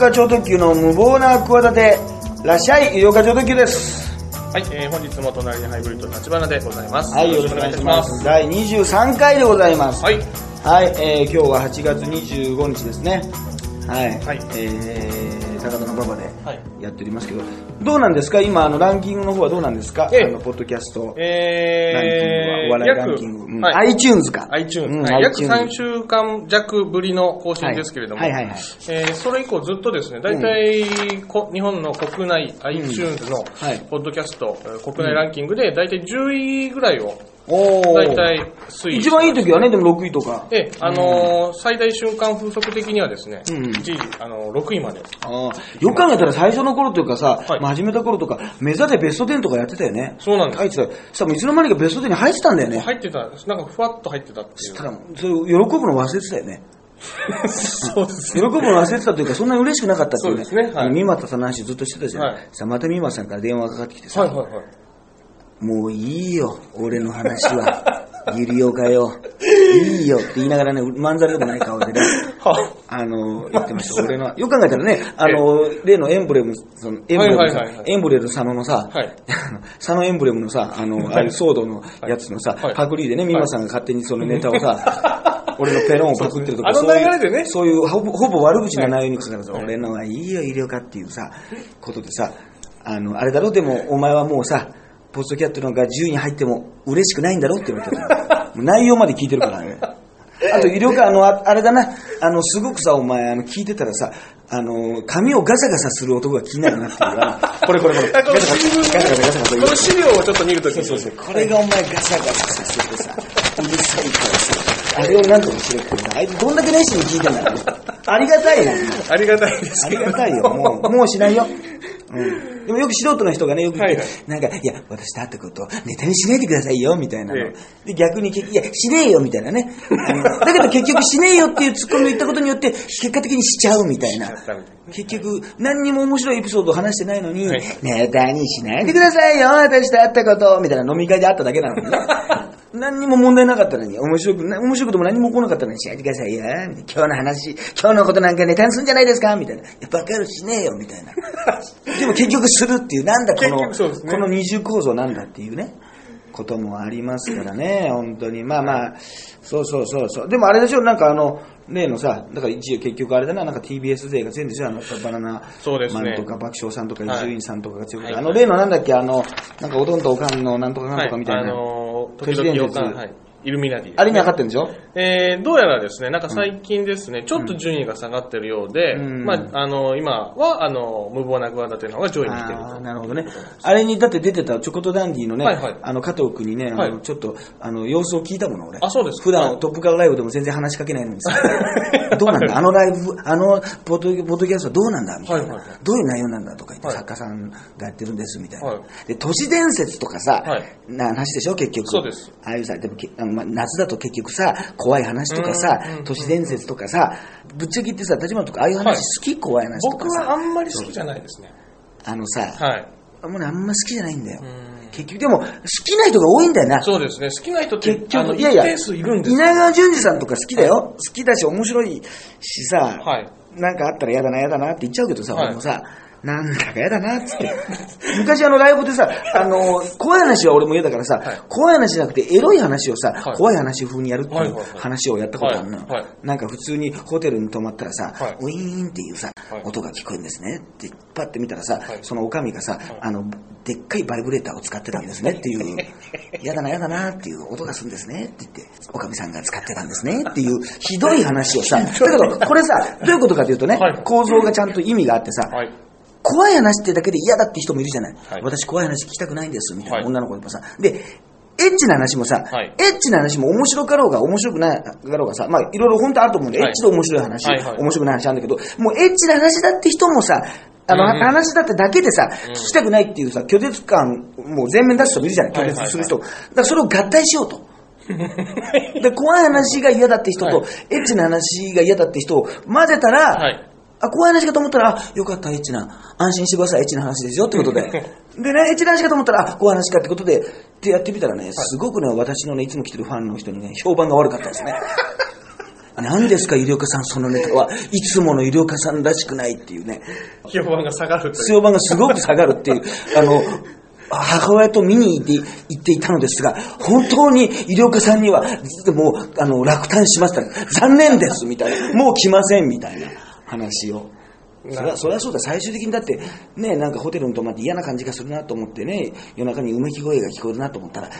課超特急の無謀な企てらっしゃい医療課超特急です。はい、えー、本日も隣にハイブリッド立花でございます。はいよろしくお願いします。第23回でございます。はい、はい、えー、今日は8月25日ですね。はい、はい。えー、高田の馬場ではい。やっておりますけど、どうなんですか？今あのランキングの方はどうなんですか、ええ。あのポッドキャスト。ランキングは、えー、お笑いランキング、うん。はい、iTunes か。iTunes、うんはい、約 iTunes 3週間弱ぶりの更新ですけれども、はいはいはいはい。えーそれ以降ずっとですね、大体、こ日本の国内 iTunes のはいポッドキャスト、えー国内ランキングで大体10位ぐらいを大体推移一番いい時はねでも6位とかええ、あのー最大瞬間風速的にはですね、うん一時、あのー6位まで。あーよく考えたら最初の頃というかさ、はいまあ始めた頃とか、目指でベスト10とかやってたよね。そうなんです入ってた。そしたらいつの間にかベスト10に入ってたんだよね。入ってた、なんかふわっと入ってたっていう。ただ、それ喜ぶの忘れてたよね。そうです喜ぶの忘れてたというか、そんなに嬉しくなかったっていうね。そうですねはい三股さんの話ずっとしてたじゃん。はいさあまた三股さんから電話がかかってきてさ、はいはいはい。もういいよ、俺の話は。ゆりおかよ。いいよって言いながらね、まんざらでもない顔でね。はあ。の、言ってました。俺の、よく考えたらね、あの、例のエンブレム、その、エンブレムさはいはいはいはい。エンブレム佐野のさ、はい。佐野エンブレムのさ、あの、ああいうソードのやつのさはい、パクリでね、ミマさんが勝手にそのネタをさ、俺のペロンをパクってるとか、そうですね。そういう、ほぼほぼ悪口な内容にかかわらず、俺のはいいよ、医療科っていうさ、ことでさ、あの、あれだろ、でも、お前はもうさ、ポストキャットなんか10位に入っても嬉しくないんだろって言われた 内容まで聞いてるからね。あと、医療科、あの、ああれだな、あの、すごくさ、お前、あの、聞いてたらさ、あの、髪をガサガサする男が気になるなっていうか、これこれこれ、ガサあこのガサ、ガサガサ。ガサガサこの資料をちょっと見るときに、そうそう、これがお前ガサガサさせてさ、うるさいからさ、あれをなんとかしろってさ、あいつどんだけ熱心に聞いてんだろう ありがたいよ。ありがたいですありがたいよ。もう、もうしないよ。うん。でもよく素人の人がね、よく言って、はいなんか、いや、私と会ったこと、ネタにしないでくださいよ、みたいなの。えで、逆に、いや、しねえよ、みたいなね。だけど結局しねえよっていうツッコミを言ったことによって、結果的にしちゃうみたいな結局、何にも面白いエピソードを話してないのに、はいネタにしないでくださいよ、私と会ったこと、みたいな飲み会で会っただけなのにね。何にも問題なかったのに、面白く、な面白くても何も来なかったのに、しないでくださいよ、今日の話、今日のことなんかネタにするんじゃないですかみたいな。いや、バカ野郎しねえよ、みたいな。でも結局するっていう、なんだこ結の、ねこの二重構造なんだっていうね。こともありますからね、本当に。まあまあ、そうそうそうそう。でもあれでしょ、なんかあの、例のさ、だから一応結局あれだな、なんか TBS 勢が全でしょ、あの、バナナそうですね。マンとか爆笑さんとか伊はい。集院さんとかが強くて、はい。あの例のなんだっけ、あの、なんかおどんとおかんのなんとかなんとかみたいな。はい、あのー、都時々予感、はい。イルミナティですね、あれには勝ってるんでしょ？えー、どうやらですね、なんか最近ですね、ちょっと順位が下がってるようで、うん。まあ、あの、今は、あの、無謀な企ての方が上位に来てる。なるほどね。あれにだって出てたチョコトダンディのね、はいはい。あの加藤君にね、はい。ちょっとあの様子を聞いたもの俺。あそうですか。普段トップカーライブでも全然話しかけないのにさ、どうなんだ？あのライブ、あのポッドポッドキャストはどうなんだ？みたいな、はいはいはい。どういう内容なんだとか言って、はい。作家さんがやってるんですみたいな。はい。で、都市伝説とかさ、はい。な話でしょ？結局。そうです。ああいうさ、でもけあの、まあ、夏だと結局さ、怖い話とかさ都市伝説とかさ、ぶっちゃけ言ってさ、立花とかああいう話好き、怖い話と僕かさ。はあんまり好きじゃないですね。あのさ、はい。もうね、あんま好きじゃないんだようん。結局、でも、好きな人が多いんだよな。そうですね、好きな人って結、局、いやいや、稲川淳二さんとか好きだよ。好きだし、面白いしさ、はい。なんかあったら嫌だな、嫌だなって言っちゃうけどさ、はい俺もさ、なんだか嫌だなっつって。昔あのライブでさ、あの、怖い話は俺も嫌だからさ、はい。怖い話じゃなくてエロい話をさ、はい。怖い話風にやるっていう話をやったことあるの。よ。はい。はい。なんか普通にホテルに泊まったらさ、はい。ウィーンっていうさ、はい。音が聞こえるんですねって、パッて見たらさ、はい。そのおかみがさ、あの、でっかいバイブレーターを使ってたんですねっていう、嫌だな嫌だなっていう音がするんですねって言って、おかみさんが使ってたんですねっていうひどい話をさ、だけどこれさ、どういうことかというとね、はい。構造がちゃんと意味があってさ、はい。怖い話ってだけで嫌だって人もいるじゃない。はい。私怖い話聞きたくないんです、みたいな、はい。女の子でもさ。で、エッチな話もさ、はい。エッチな話も面白かろうが面白くないかろうがさ、まあいろいろ本当あると思うんで、はい。エッチで面白い話、はいはい。面白くない話あるんだけど、もうエッチな話だって人もさ、あの、話だってだけでさ、聞きたくないっていうさ、拒絶感、もう全面出す人もいるじゃない、拒絶する人。だからそれを合体しようと。で、怖い話が嫌だって人と、はい。エッチな話が嫌だって人を混ぜたら、はいあ、怖い話かと思ったら、あ、よかった、エッチな。安心してください、エッチな話ですよってことで。でね、エッチな話かと思ったら、あ、怖い話かってことで、ってやってみたらね、すごくね、私のね、いつも来てるファンの人にね、評判が悪かったですね。何ですか、医療家さん、そのネタは。いつもの医療家さんらしくないっていうね。評判が下がる。評判がすごく下がるっていう。あの、母親と見に行って行っていたのですが、本当に医療家さんには、もう、あの、落胆しました。残念です、みたいな。もう来ません、みたいな話を。そりゃそりゃそうだ、最終的にだって、ね、なんかホテルに泊まって嫌な感じがするなと思ってね、夜中にうめき声が聞こえるなと思ったら、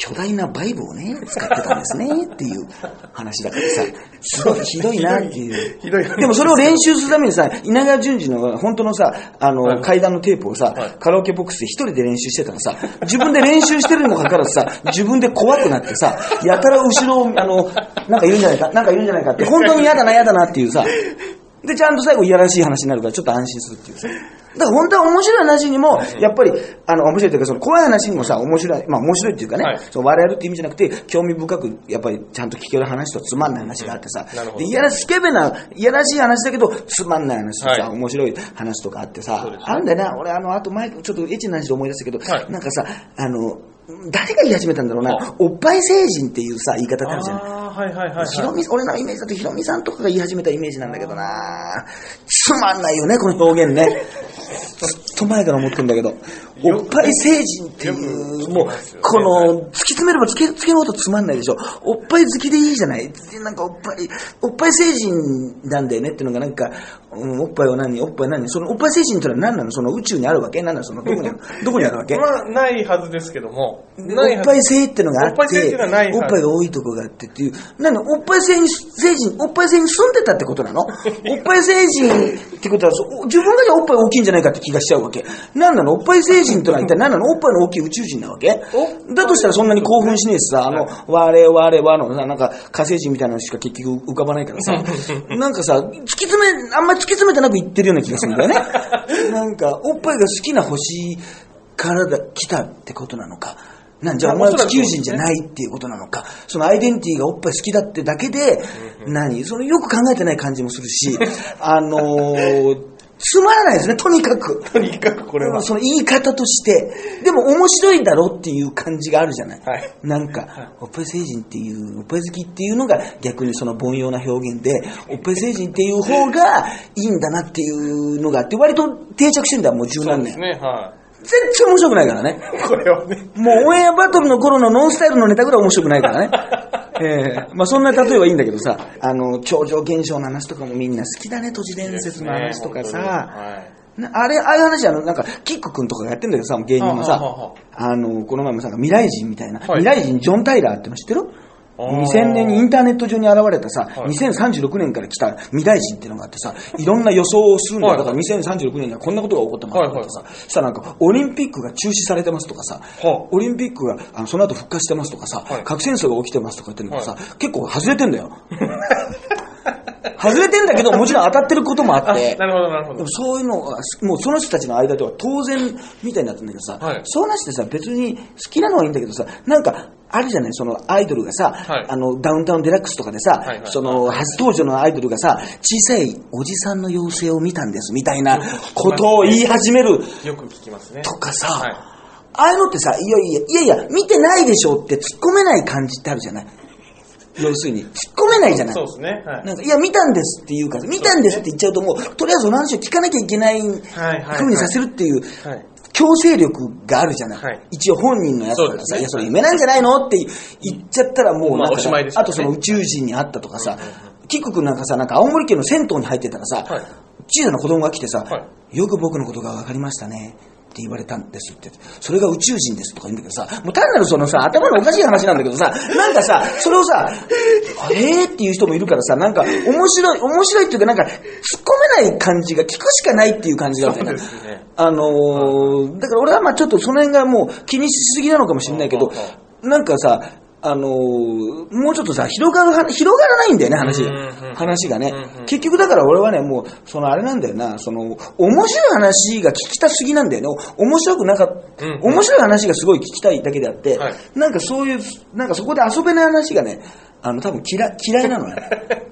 巨大なバイブをね、使ってたんですね、っていう話だからさ、すごいひどい。なっていう。ひどいでもそれを練習するためにさ、稲川淳二の本当のさ、あの、はい。階段のテープをさ、はい。カラオケボックスで一人で練習してたらさ、自分で練習してるにもかかわらずさ、自分で怖くなってさ、やたら後ろを、あの、なんかいるんじゃないか、なんかいるんじゃないかって、本当に嫌だな、嫌だなっていうさ、で、ちゃんと最後いやらしい話になるから、ちょっと安心するっていうさ。だから本当は面白い話にも、やっぱり、あの、面白いというか、その怖い話にもさ、面白い、まあ面白いっていうかね、はい。そう笑えるって意味じゃなくて、興味深く、やっぱりちゃんと聞ける話とつまんない話があってさ、なるほど。でいやらし、スケベな、いやらしい話だけど、つまんない話とさ、はい。面白い話とかあってさ、ね。あんだよな、俺あの、あと前、ちょっとエッチな話で思い出したけど、はい。なんかさ、あの、誰が言い始めたんだろうな、おっぱい成人っていうさ、言い方ってあるじゃない。ああ、はいはいはい、はい。ひろみ、俺のイメージだとひろみさんとかが言い始めたイメージなんだけどなつまんないよね、この表現ね。と前から思ってるんだけど、おっぱい成人っていう、もうこの、突き詰めれば突きつけるほどつまんないでしょ。おっぱい好きでいいじゃない。なんかおっぱい、おっぱい成人なんだよねっていうのがなんか、うんおっぱいは何？おっぱい何？そのおっぱい成人ってのは何なの？その宇宙にあるわけ？何なの？そのどこにある？どこにあるわけ？まあ、ないはずですけども。おっぱい性ってのがあっおっぱい性ってて、いうのはないおっぱいが多いとこがあってっていう、なんだ、おっぱい性に、成人、おっぱい性に住んでたってことなの？おっぱい成人ってことは、自分がじゃあおっぱい大きいんじゃないかって気がしちゃうわ。け。なんなの？おっぱい成人とは一体何なの？おっぱいの大きい宇宙人なわけ？だとしたらそんなに興奮しねえしさ、あの、我々はのさ、なんか火星人みたいなのしか結局浮かばないからさ、なんかさ、突き詰め、あんまり突き詰めてなく言ってるような気がするんだよね。なんか、おっぱいが好きな星からだ来たってことなのか。なんじゃあお前は地球人じゃないっていうことなのか、そのアイデンティティがおっぱい好きだってだけで、何？そのよく考えてない感じもするし、あのーつまらないですね、とにかく。とにかくこれは。その言い方として、でも面白いだろっていう感じがあるじゃない。はいなんか、おっぱい成人っていう、おっぱい好きっていうのが逆にその凡庸な表現で、おっぱい成人っていう方がいいんだなっていうのがあって、割と定着してんだよ、もう十何年。そうですね、は全然面白くないからね。い。これはね。もうオンエアバトルの頃のノンスタイルのネタぐらい面白くないからね。ええまあそんな例えはいいんだけどさ、あの、超常現象の話とかもみんな好きだね、都市伝説の話とかさ。はい。なあれ、ああいう話あの、なんか、キック君とかがやってんだけどさ、芸人のさはあの、この前もさ、未来人みたいな、はい未来人ジョン・タイラーっての知ってる？?2000 年にインターネット上に現れたさ、はい2036年から来た未来人っていうのがあってさ、いろんな予想をするんだよ。はいだから2036年にはこんなことが起こってますとかさ、そしたらなんか、オリンピックが中止されてますとかさ、はあオリンピックがあのその後復活してますとかさ、はい核戦争が起きてますとか言ってるのがさ、は結構外れてんだよ。外れてんだけど、もちろん当たってることもああって、なるほど、なるほど。でも。そういうのが、もうその人たちの間では当然みたいになってんだけどさ、はい。そうなしてさ、別に好きなのはいいんだけどさ、なんか、あるじゃない、そのアイドルがさ、はい。あの、ダウンタウンデラックスとかでさ、はいはい。その、初登場のアイドルがさ、小さいおじさんの妖精を見たんです、みたいなことを言い始めるよく聞きますね。とかさ、はい。ああいうのってさ、いやいや、いやいや、見てないでしょって突っ込めない感じってあるじゃない？要するに、突っ込めないじゃないそうですね。はい。なんか、いや、見たんですって言うから、見たんですって言っちゃうともう、とりあえずその話を聞かなきゃいけないはいはい風にさせるっていう、はい。強制力があるじゃない。はい一応本人のやつだからさ、ねいや、それ夢なんじゃないのって言っちゃったらもうなんかさ、まあねあとその宇宙人に会ったとかさ、キック君なんかさ、なんか青森県の銭湯に入ってたらさ、はい小さな子供が来てさ、はよく僕のことが分かりましたね。って言われたんですって。それが宇宙人ですとか言うんだけどさ、もう単なるそのさ、頭のおかしい話なんだけどさ、なんかさ、それをさ、えーっていう人もいるからさ、なんか面白い、面白いっていうかなんか突っ込めない感じが聞くしかないっていう感じがあってそうですね。あのーだから俺はまあちょっとその辺がもう気にしすぎなのかもしれないけどなんかさ、あのーもうちょっとさ、広がるは、広がらないんだよね、話が。ん話がね。結局だから俺はね、もう、そのあれなんだよな、その、面白い話が聞きたすぎなんだよね。面白くなかった、うんうん面白い話がすごい聞きたいだけであって、はいなんかそういう、なんかそこで遊べない話がね、あの、多分嫌い、嫌いなのね。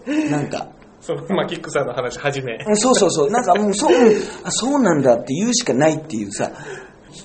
なんか。その、まあ、キックさんの話はじめ。うんそうそうそう。なんかもう、そう、そうなんだって言うしかないっていうさ、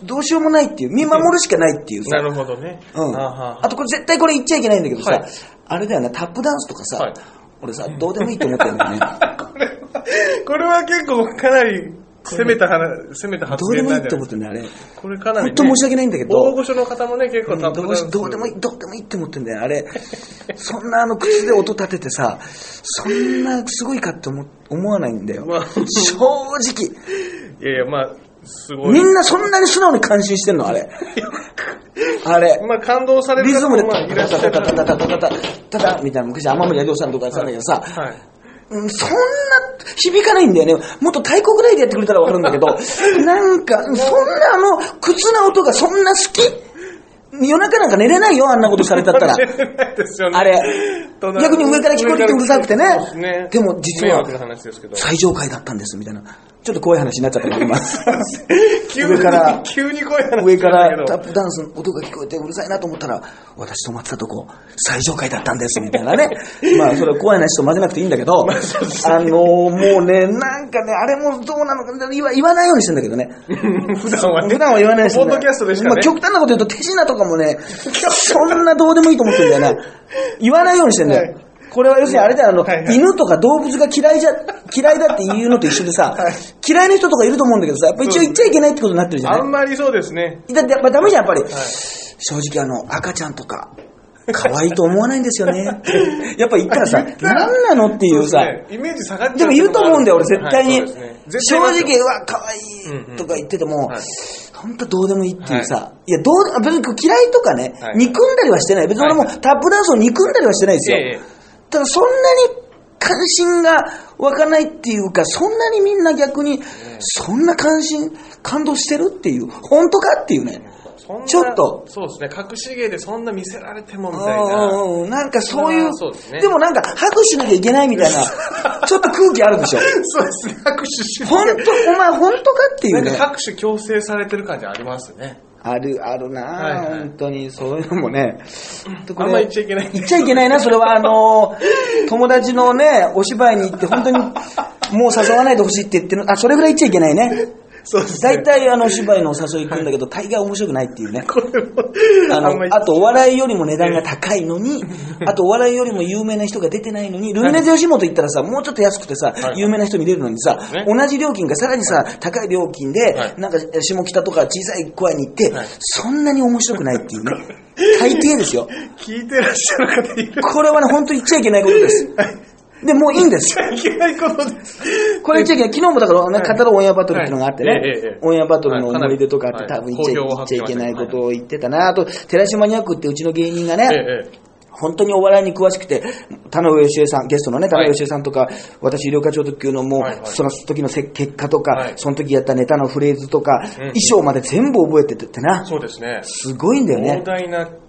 どうしようもないっていう、見守るしかないっていうさ、なるほどね。うん。あはあとこれ絶対これ言っちゃいけないんだけどさ、はいあれだよな、タップダンスとかさ、はい俺さ、どうでもいいと思ってるんだよね。これは結構かなり攻めた話、攻めた発どうでもいいって思ってるんだよ、あれ。これかなり、ね。本当申し訳ないんだけど大御所の方もね、結構タップどダンスうしどうでもいい、どうでもいいって思ってんだよ、あれ。そんなあの口で音立ててさ、そんなすごいかって思思わないんだよ。まあ正直。いやいや、まあ、すごい。みんなそんなに素直に感心してんの、あれ。あれ。まあ、感動されるリズムで方もまあいらっしゃる。タタタタタタタタタタタみたいな昔天森弥生さんとかやってたんだけどさ、はい。うんそんな響かないんだよね。もっと太鼓ぐらいでやってくれたらわかるんだけど、なんか、そんなあの、靴な音がそんな好き夜中なんか寝れないよ、あんなことされたったら。あれ。逆に上から聞こえてうるさくてねですね。でも実は。最上階だったんです、みたいな。ちょっと怖い話になっちゃったけど、今。急上から急に声話上からタップダンスの音が聞こえてうるさいなと思ったら、私泊まってたとこ、最上階だったんです、みたいなね。まあ、それは怖い話と混ぜなくていいんだけど、あのー、もうね、なんかね、あれもどうなのか言わ言わないようにしてんだけどね。普段はね。普段は言わないし、ポッドキャストでしかまあ、ね。極端なこと言うと、手品とかもね、そんなどうでもいいと思ってんだよな。言わないようにしてんだよ。はいこれは要するにあれだよ、あの、はいはい。犬とか動物が嫌いじゃ、嫌いだって言うのと一緒でさ、嫌いな人とかいると思うんだけどさ、やっぱ一応言っちゃいけないってことになってるじゃない？あんまりそうですね。だってやっぱダメじゃん、やっぱり。正直あの、赤ちゃんとか、可愛いと思わないんですよね。やっぱ言ったらさ、何なのっていうさ、ですねイメージ下がっちゃうでもいると思うんだよ、俺絶対に。正直、うわ、可愛いとか言っててもはい、本当どうでもいいっていうさ、い。や、どう、別に嫌いとかねは、い。憎んだりはしてない。別に俺もはい。タップダンスを憎んだりはしてないですよ。ええ。ただそんなに関心が湧かないっていうか、そんなにみんな逆に、そんな関心、感動してるっていう、本当かっていうね。ちょっとそうですね。隠し芸でそんな見せられてもみたいな。なんかそういう、そうですねでもなんか拍手しなきゃいけないみたいな、ちょっと空気あるでしょ。そうですね。拍手し本当、お前本当かっていうねなんか。拍手強制されてる感じありますね。ある、あるなぁ、はいはい本当に、そういうのもね。あんま言っちゃいけない。言っちゃいけないな、それは、あのー友達のね、お芝居に行って、本当に、もう誘わないでほしいって言ってる、あ、それぐらい言っちゃいけないね。そうですね。大体、あの、お芝居のお誘い行くんだけど、大概面白くないっていうね。これも、あのあと、お笑いよりも値段が高いのに、あと、お笑いよりも有名な人が出てないのに、ルミネで吉本行ったらさ、もうちょっと安くてさ、はい有名な人見れるのにさ、ね同じ料金がさらにさ、高い料金ではい、なんか、下北とか小さい小屋に行ってはい、そんなに面白くないっていうね。大抵ですよ。聞いてらっしゃる方いる。これはね、本当言っちゃいけないことです。で、もういいんです。いけないことです。これ言っちゃいけない。昨日もだからね、はい語るオンエアバトルっていうのがあってねえ、オンエアバトルの思い出とかあって、はい多分言っちゃいけないことを言ってたな。あと、寺島ニャクってうちの芸人がね、本当にお笑いに詳しくて、田上義恵さん、ゲストのね、田上義恵さんとか、私、医療課長特急のもう、はいはいその時のせ結果とか、はいその時やったネタのフレーズとか、うん衣装まで全部覚えててってな。そうですね。すごいんだよね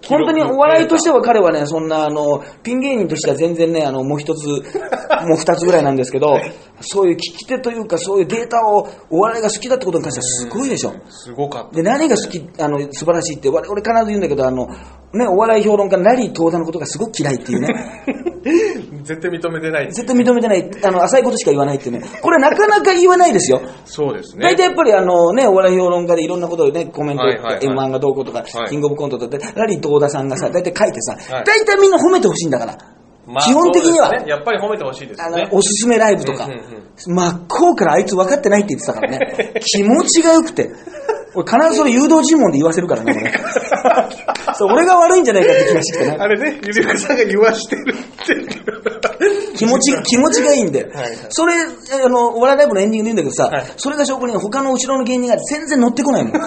本当にお笑いとしては彼はね、そんなあの、ピン芸人としては全然ね、あの、もう一つ、もう二つぐらいなんですけど、そういう聞き手というか、そういうデータを、お笑いが好きだってことに関してはすごいでしょ。すごかった。で、何が好き、あの、素晴らしいって、我俺必ず言うんだけど、あの、ね、お笑い評論家のラリー東田のことがすごく嫌いっていうね。絶対認めてない。絶対認めてない、あの、浅いことしか言わないっていうね。これなかなか言わないですよ。そうですね。大体やっぱりあのね、お笑い評論家でいろんなことをね、コメント、はいはいはい M1 がどうこうとか、はいキングオブコントとか、ラリー東田さんがさ、大体書いてさ、はい大体みんな褒めてほしいんだから。まあ基本的にはやっぱり褒めてほしいですあのね、。おすすめライブとかうんうんうん、真っ向からあいつ分かってないって言ってたからね。気持ちが良くて。俺必ずそれ誘導尋問で言わせるからね、俺。そう俺が悪いんじゃないかって気がしてきてね。あれね、ゆりかさんが言わしてるって。気持ち、気持ちがいいんで。はいはいそれ、あの、お笑いライブのエンディングで言うんだけどさ、はいそれが証拠に他の後ろの芸人が全然乗ってこないもん。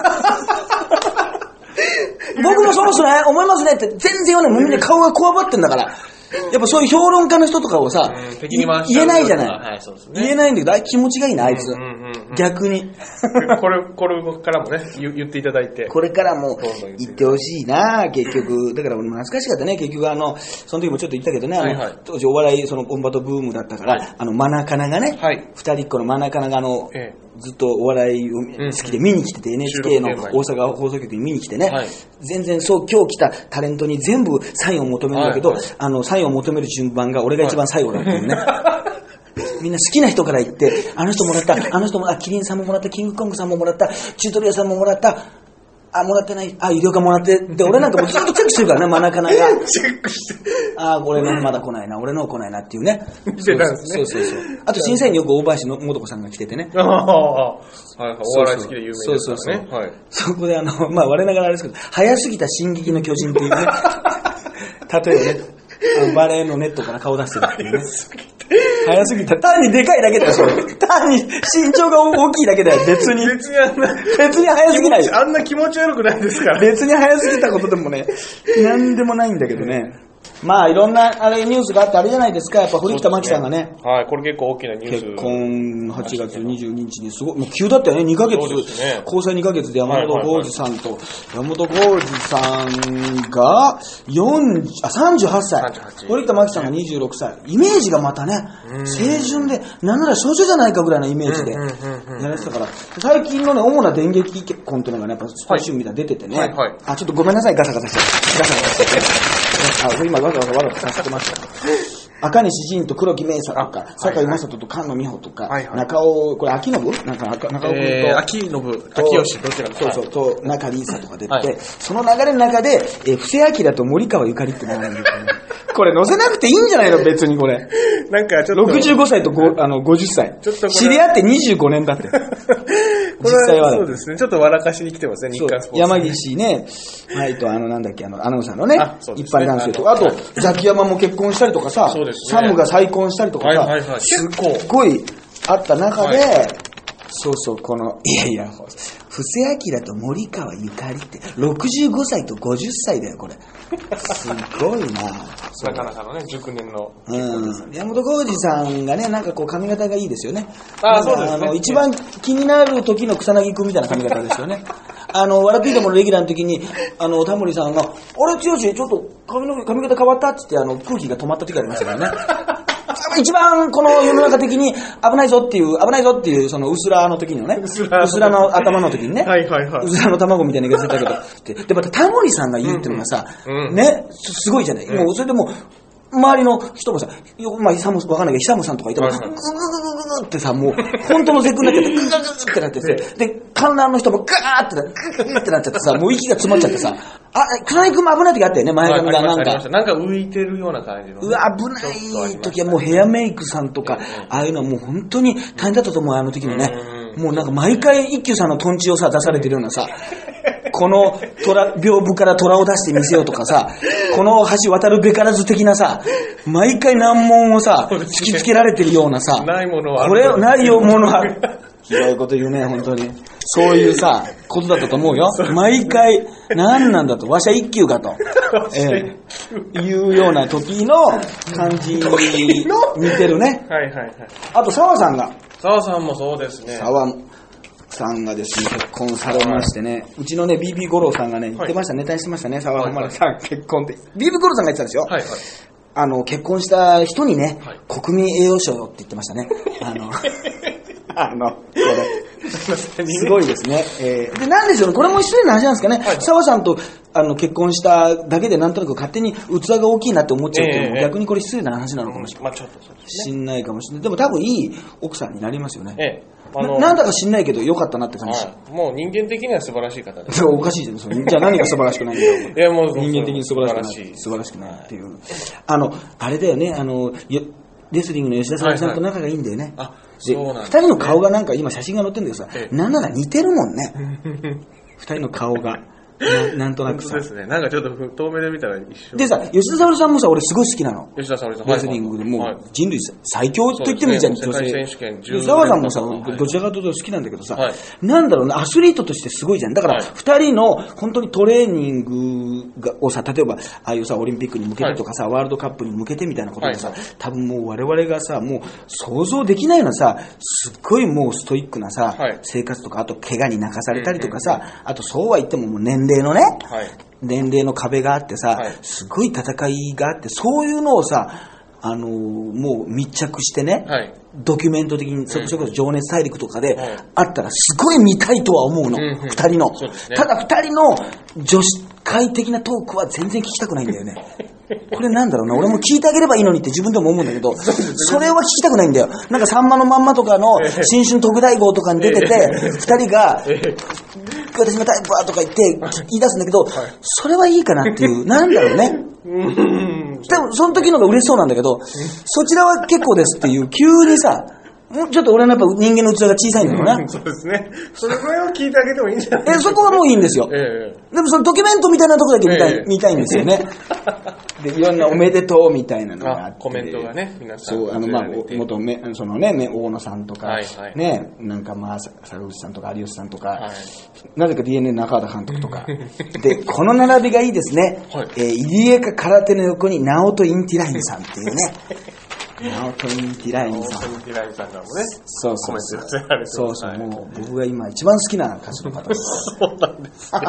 僕もそうっすね、思いますねって全然言わない。もうみんな顔がこわばってんだから。やっぱそういう評論家の人とかをさ言えないじゃない。言えないんだけど、気持ちがいいな、あいつ。うんうんうん逆に。これ、これからもね、言言っていただいて。これからも言ってほしいな、結局。だから俺も懐かしかったね、結局あの、その時もちょっと言ったけどね、あの、はいはい当時お笑い、そのコンバットブームだったから、はいあの、マナカナがね、はい二人っ子のマナカナがあの、えずっとお笑いを好きで見に来てて、NHK の大阪放送局に見に来てね、はい。全然そう、今日来たタレントに全部サインを求めるんだけど、あの、サインを求める順番が俺が一番最後だっていうね。みんな好きな人から言って、あの人もらった、あの人も、あ、キリンさんももらった、キングコングさんももらった、チュートリアさんももらった、あ、もらってない。あ、医療科もらって。で、俺なんかもうずっとチェックしてるからね、マナカナが。チェックして。あ、俺のまだ来ないな、俺の来ないなっていうね。見てたんですねそうそうそう。あと審査員によく大林の素子さんが来ててね。ああ、はいはい。お笑い好きで有名ですね。そうそうそうはい。そこであの、まあ我ながらあれですけど、早すぎた進撃の巨人っていうね、例えばね、バレーのネットから顔出してるっていうね。早すぎた。単にでかいだけだよ、それ。単に身長が大きいだけだよ、別に。別にあんな、別に早すぎないよ。あんな気持ち悪くないですから。別に早すぎたことでもね、なんでもないんだけどね。まあいろんなあれニュースがあってあれじゃないですか、やっぱ堀北真希さんがね、はい、これ結構大きなニュース。結婚8月22日にす。ごい、もう急だったよね、2ヶ月、ね交際2ヶ月で山本浩二さんと、山本浩二さんが40あ38歳。38、堀北真希さんが26歳、イメージがまたね、清純で、なんなら少女じゃないかぐらいのイメージでやられてたから、最近のね、主な電撃結婚っていうのがね、やっぱスポーツ新聞みたいに出ててね、はいはいあ、ちょっとごめんなさい、ガサガサして。ガサガサして。あ、今わざわざわざとさせてましたよ。赤西仁と黒木明沙とか、あ坂井正人と菅野美穂とか、はいはい中尾、これ秋信？なんか中中尾君と、えー、秋信、秋吉、どちらか。そうそう、と中里依紗とか出てて、はいその流れの中で、えー布施明と森川ゆかりって並んでるからね。これ載せなくていいんじゃないの？別にこれ。なんかちょっと。65歳とごあの50歳ちょっとこれ。知り合って25年だって。実際はそうですね。ちょっと笑かしに来てますね、日そう。刊スポーツ。山岸ね、はい、と、あの、なんだっけ、あの、アナウンサーのね一般男性と。か、あと、ザキヤマも結婚したりとかさ、サムが再婚したりとかさ、すっごいあった中で、はいそうそう、この、いやいや、布施明と森川ゆかりって、65歳と50歳だよ、これ。すごいななかなかのね、熟年の。うん、山本浩二さんがね、なんかこう髪型がいいですよね。あそうですねあの、一番気になる時の草薙くんみたいな髪型ですよね。あの、笑っていいとものレギュラーの時に、あの、タモリさんが、あれ、剛ちょっと髪の髪型変わったって言って、あの、空気が止まった時ありましたからね。一番この世の中的に危ないぞっていう、危ないぞっていう、その、薄らの時のね、薄ら薄らの頭の時にね、はいはいはい。薄らの卵みたいな言い方だけど、って。で、またタモリさんが言うっていうのがさ、うん。うん。ね、すすごいじゃない。もう、それでもう、周りの人もさ、よまあ、久もわかんないけど、久もさんとかいても、ググググググってさ、もう、本当の絶句になっちゃって、ググググってなってて、で、観覧の人もガーってなグググってなっちゃってさ、もう息が詰まっちゃってさ、あ、草薙君も危ない時あったよね、前はい髪がなんか。なんか浮いてるような感じのね。うわ、危ない時はもうヘアメイクさんとか、ああいうのはもう本当に大変だったと思う、あの時のね。もうなんか毎回一休さんのトンチをさ、出されてるようなさ、この虎、屏風から虎を出してみせようとかさ、この橋渡るべからず的なさ、毎回難問をさ、突きつけられてるようなさ、ないものはこれ、ないよ、ものは。ひどいこと言うね、本当に。そういうさ、ことだったと思うよ。毎回、何なんだと、わしゃ一休かと。ええいうような時の感じに似てるね。はいはいはい。あと、澤さんが、澤さんもそうですね。澤さんがですね、結婚されましてね、うちのね、BB 五郎さんがね、言ってました、ネタにしてましたね、澤穂希さん、結婚って。BB 五郎さんが言ってたんですよ。はいはい。あの、結婚した人にね、はい国民栄誉賞って言ってましたね。あの、あの、これ。すごいですね。えーで、なんでしょうね、これも失礼な話なんですかね。はい澤さんとあの結婚しただけでなんとなく勝手に器が大きいなって思っちゃうっていうのも、ええ逆にこれ失礼な話なのかもしれまあちょっとそうですね。しんないかもしれない。でも多分いい奥さんになりますよね。ええ。あなの、なんだか知んないけど良かったなって感じ。はい。もう人間的には素晴らしい方です。それおかしいじゃん。それじゃあ何が素晴らしくないんだよ。いやもう人間的に素晴らしくない。素晴らしくないっていう。あの、あれだよね、あの、よレスリングの吉田沙保里さんと仲がいいんだよね。あ、でそうなんです二人の顔がなんか今写真が載ってるんだけどさ、ええなんなら似てるもんね。二人の顔が。な なんとなくさ本当で。すね。なんかちょっと遠目で見たら一緒。でさ、吉田沙保里さんもさ、俺すごい好きなの。吉田沙保里さん。レスリングでもはいう人類最強と言ってもいいじゃん、女性。選手権で10澤さんもさ、はいどちらかというと好きなんだけどさ、はいなんだろうな、アスリートとしてすごいじゃん。だから、はい二人の本当にトレーニングがをさ、例えば、ああいうさ、オリンピックに向けてとかさ、ワールドカップに向けてみたいなことでさ、はい多分もう我々がさ、もう想像できないようなさ、すっごいもうストイックなさ、はい生活とか、あと怪我に泣かされたりとかさ、あとそうは言ってももう年齢のね、はい。年齢の壁があってさ、はいすごい戦いがあって、そういうのをさ、あのーもう密着してね、はい。ドキュメント的に、それこそ情熱大陸とかではいあったら、すごい見たいとは思うの、うんうん二人の。ねただ二人の女子会的なトークは全然聞きたくないんだよね。これなんだろうな、俺も聞いてあげればいいのにって自分でも思うんだけど、それは聞きたくないんだよ。なんか、さんまのまんまとかの新春特大号とかに出てて、二人が、私のタイプはとか言って言い出すんだけど、それはいいかなっていう、なんだろうね。うん。でも、その時のが嬉しそうなんだけど、そちらは結構ですっていう、急にさ、もうちょっと俺のやっぱ人間の器が小さいんだろうな。そうですね。それぐらいは聞いてあげてもいいんじゃないえ、そこはもういいんですよ。ええでもそのドキュメントみたいなとこだけ見たい、ええ見たいんですよね。で、いろんなおめでとうみたいなのがあって。あコメントがね皆さんそう、あの、まあ元め、そのね、め大野さんとか、はいはいね、なんかまあ、さ坂口さんとか有吉さんとか、はいなぜか DNA 中畑監督とか。で、この並びがいいですね。はいえー入江か空手の横に、ナオト・インティライミさんっていうね。ナオト・インティライミさん。本当にティライミさんからもね。そうそうそうコメント寄せられてますそうそう、はいもう僕が今一番好きな歌手の方です。そうなんですね。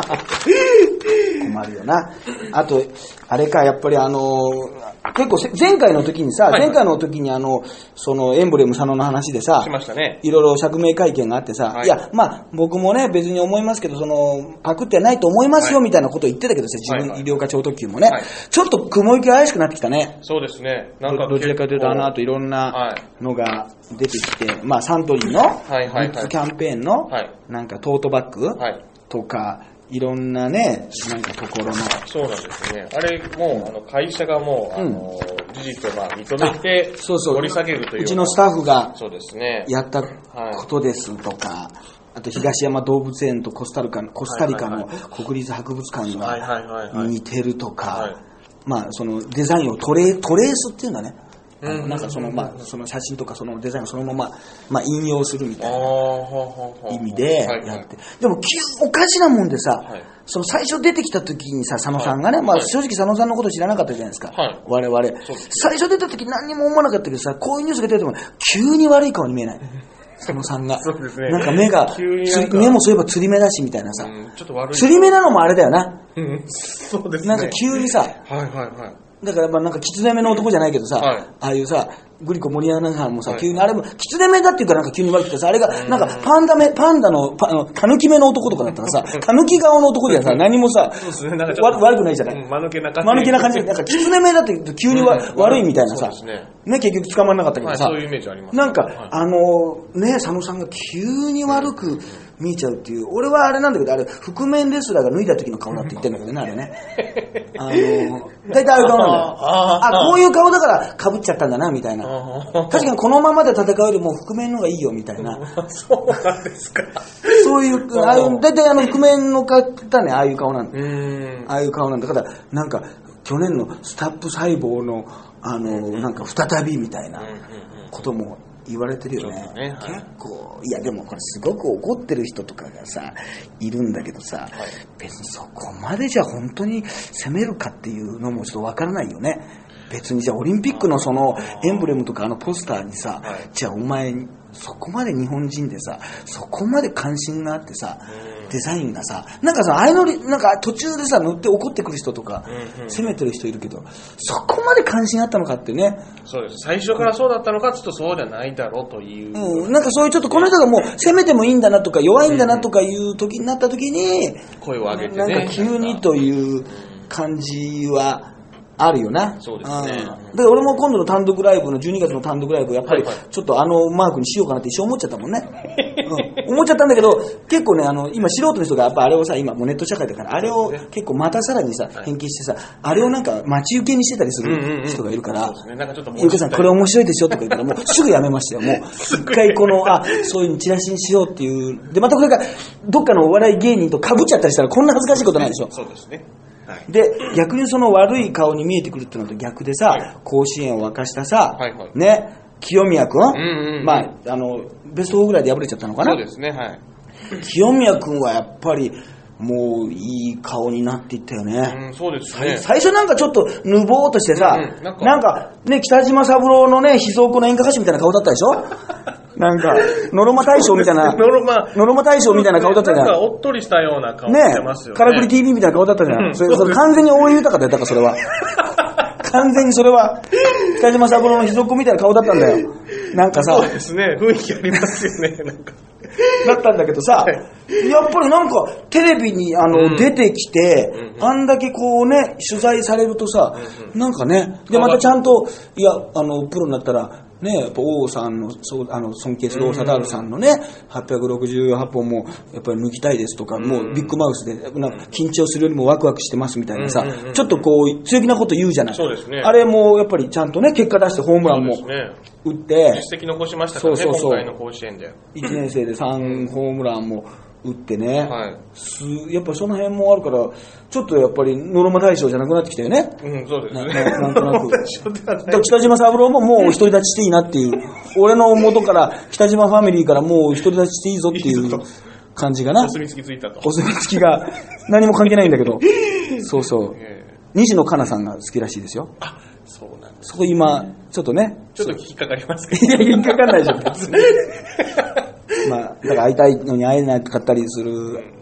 困るよな。あと、あれか、やっぱりあのー結構せ前回の時にさ、前回の時にあの、そのエンブレム佐野の話でさし、ましたね。いろいろ釈明会見があってさ、はい。い、や、まあ、僕もね、別に思いますけど、その、パクってはないと思いますよ、はい。みたいなこと言ってたけどさ、自分、医療課超特急もね、はい。ちょっと雲行きが怪しくなってきたね。そうですね。なんかどどちらかというと、あの後いろんはない。のが出てきて、まあ、サントリーの、キャンペーンのはい、なんかトートバッグはい。とか、いろんなね、なんかところの、そうなんですね。あれ、もう、あの、会社がもう、あの、事実をまあ認めて、そうそう。掘り下げるという。うちのスタッフがそうですね。やったことですとか、あと東山動物園とコスタリカのコスタリカの国立博物館。が似てるとはいか、まあそのデザインをトレトレースっていうんだね。なんかそのまあその写真とかそのデザインをそのまままあ引用するみたいな意味でやって。でも急おかしなもんでさはい、その最初出てきた時にさ、佐野さんがね、まあはい正直佐野さんのこと知らなかったじゃないですかはい。我々。最初出た時何にも思わなかったけどさ、こういうニュースが出ても急に悪い顔に見えない。佐野さんが。そうですねなんか目が、目もそういえば釣り目だしみたいなさ。うん、ちょっと悪い。釣り目なのもあれだよな。うんそうですね。なんか急にさ、はいはいはい。だからまあなんか狐目の男じゃないけどさ、はい。ああいうさ、グリコ森アナさんもさ、はい。急にあれも、狐目だっていうかなんか急に悪くてさ、あれがなんかパンダ目、パンダの、パあの、タヌキ目の男とかだったらさ、タヌキ顔の男じゃさ、何もさ、ね。悪くないじゃない？うん間抜けな感じ。間抜けな感じ。で、なんか狐目だって言うと急にわ、うん。悪いみたいなさ、ね。ね、結局捕まらなかったけどさ、はい、そういうイメージあります。なんか、はい。あのね、佐野さんが急に悪く見えちゃうっていう、俺はあれなんだけど、あれ、覆面レスラーが脱いだ時の顔だって言ってんだけどね、あれね。あの大体ああいう顔なんだよ。あこういう顔だから被っちゃったんだな、みたいな。あ確かにこのままで戦うよりも覆面の方がいいよ、みたいな。ーそうなんですか。そういう、ああいう、大体あの、覆面の方ね、ああいう顔なんだ。ああいう顔なんだから、なんか、去年のスタップ細胞の、あの、なんか再びみたいなことも言われてるよね。ねはい結構、いやでもこれすごく怒ってる人とかがさ、いるんだけどさ、別にそこまでじゃ本当に攻めるかっていうのもちょっとわからないよね。別にじゃあオリンピックのそのエンブレムとかあのポスターにさ、はいじゃあお前そこまで日本人でさ、そこまで関心があってさ、デザインがさ、なんかさ、ああいうのり、なんか途中でさ、乗って怒ってくる人とか、責めてる人いるけど、そこまで関心あったのかってね、そうです。最初からそうだったのか、ちょっとそうじゃないだろうという。うん、なんかそういうちょっとこの人がもう攻めてもいいんだなとか弱いんだなとかいう時になった時に、声を上げてね。なんか急にという感じはあるよな。そうですねんで、俺も今度の単独ライブの12月の単独ライブ、やっぱりちょっとあのマークにしようかなって一瞬思っちゃったもんね。うん、思っちゃったんだけど、結構ね、あの、今素人の人がやっぱあれをさ、今もうネット社会だから、あれを結構またさらにさ、はい変形してさ、あれをなんか待ち受けにしてたりする人がいるからゆうかさん、これ面白いですよとか言ったら、もうすぐやめましたよ。もう、一回この、あ、そういうのチラシにしようっていう。で、またこれが、どっかのお笑い芸人と被っちゃったりしたら、こんな恥ずかしいことないでしょ。そうですね。はい。で、逆にその悪い顔に見えてくるっていうのと逆でさ、はい甲子園を沸かしたさ、ね、清宮くん、まあ、あの、ベスト4ぐらいで敗れちゃったのかな？そうですね、はい。清宮くんはやっぱり、もういい顔になっていったよね。うん、そうですね。最初なんかちょっとぬぼーっとしてさ、うんうんななんかね、北島三郎のね、秘蔵庫の演歌歌手みたいな顔だったでしょ？なんか、ノロマ大将みたいな、ノロマノロマ大将みたいな顔だったじゃん。なんかおっとりしたような顔しねてますよね。カラクリ TV みたいな顔だったじゃ。うんんそれそれ完全に大江豊だよ、だからそれは。完全にそれは、北島三郎の秘蔵庫みたいな顔だったんだよ。なんかさそう、ですね、雰囲気ありますよね、なんか。だったんだけどさ、やっぱりなんかテレビにあの、うん出てきて、うんあんだけこうね、取材されるとさ、うんなんかね、で、またちゃんと、いや、あの、プロになったら、ね、やっぱ王さんの、そう、あの、尊敬する王貞治さんのね、868本も、やっぱり抜きたいですとか、もうビッグマウスで、なんか緊張するよりもワクワクしてますみたいなさちょっとこう、強気なこと言うじゃない。そうですねあれも、やっぱりちゃんとね、結果出してホームランも。打って、実績残しましたからね、そうそうそう今回の甲子園で。1年生で3ホームランも打ってね、はい。すやっぱりその辺もあるから、ちょっとやっぱりノルマ大賞じゃなくなってきたよね。うん、そうですね。なんとなく 北島三郎ももう独り立ちしていいなっていう、俺の元から、北島ファミリーからもう独り立ちしていいぞっていう感じがなお。墨付きついたと。お墨付きが何も関係ないんだけど、そうそう。ええ西野カナさんが好きらしいですよ。あ、そうなんです。そこ今、ちょっとね。ちょっと引っかかりますけど。いや、引っかかんないじゃん、別に。まあ、だから会いたいのに会えなかったりする。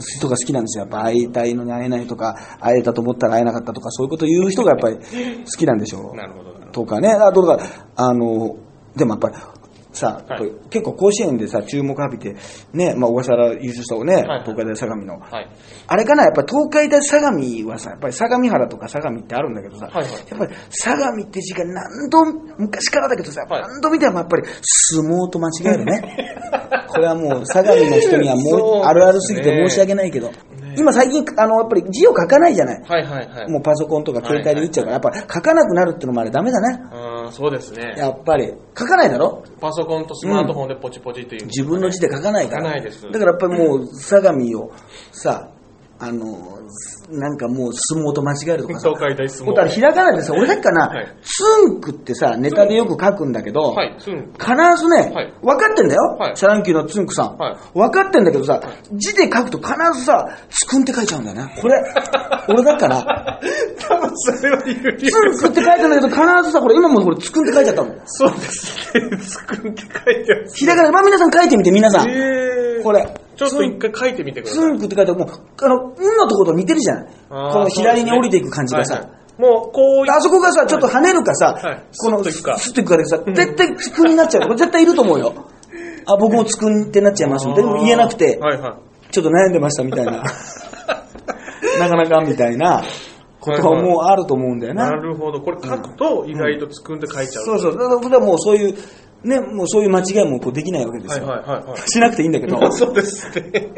人が好きなんですよ。やっぱ会いたいのに会えないとか、会えたと思ったら会えなかったとか、そういうこと言う人がやっぱり好きなんでしょう。なるほど。とかね、あとか、あの、でもやっぱり、さ、はい結構甲子園でさ、注目浴びて、ね、まあ、小笠原優勝したね、はい東海大相模の。はい。あれかな、やっぱり東海大相模はさ、やっぱり相模原とか相模ってあるんだけどさ、はいはいやっぱり相模って字が何度、昔からだけどさ、はい何度見てもやっぱり相撲と間違えるね。これはもう相模の人にはもうあるあるすぎて申し訳ないけど、今最近、あの、やっぱり字を書かないじゃない。はいはいはい。もうパソコンとか携帯で打っちゃうから、やっぱり書かなくなるってのもあれダメだね。あーそうですね。やっぱり。書かないだろ？パソコンとスマートフォンでポチポチっていう。自分の字で書かないから。書かないですだからやっぱりもう、相模をさ、あの、なんかもう相撲と間違えるとかさ。東海大相撲ひらがなでさ、俺さっきかな、はいつんくってさ、ネタでよく書くんだけど、はい。必ずね、はい分かってんだよ、はいシャ乱Qのつんくさん。はい分かってんだけどさ、字で書くと必ずさ、つくんって書いちゃうんだよね。これ、俺だから、多分それは有利ツンクって書いてんだけど、必ずさ、これ今もこれつくんって書いちゃったもん。そうですね。つくんって書いてます。ひらがな、まあ皆さん書いてみて、皆さん。えーこれ。ちょっと一回書いてみてください。ツンクって書いてもう、あの、運のところと似てるじゃない。この左に降りていく感じがさ。もう、こういあそこがさ、ちょっと跳ねるかさ、はいこの、スッといくかスッといくかでさ、絶対つくんになっちゃう。これ絶対いると思うよ。あ、僕もつくんってなっちゃいます。でも言えなくて、はいはい。ちょっと悩んでましたみたいな。なかなかみたいなことはもうあると思うんだよな。なるほど。これ書くと意外とつくんって書いちゃう。そうそう。だからもうそういう、ね、もうそういう間違いもこうできないわけですはいよ。はいはいはい。しなくていいんだけど。うん。そうですね。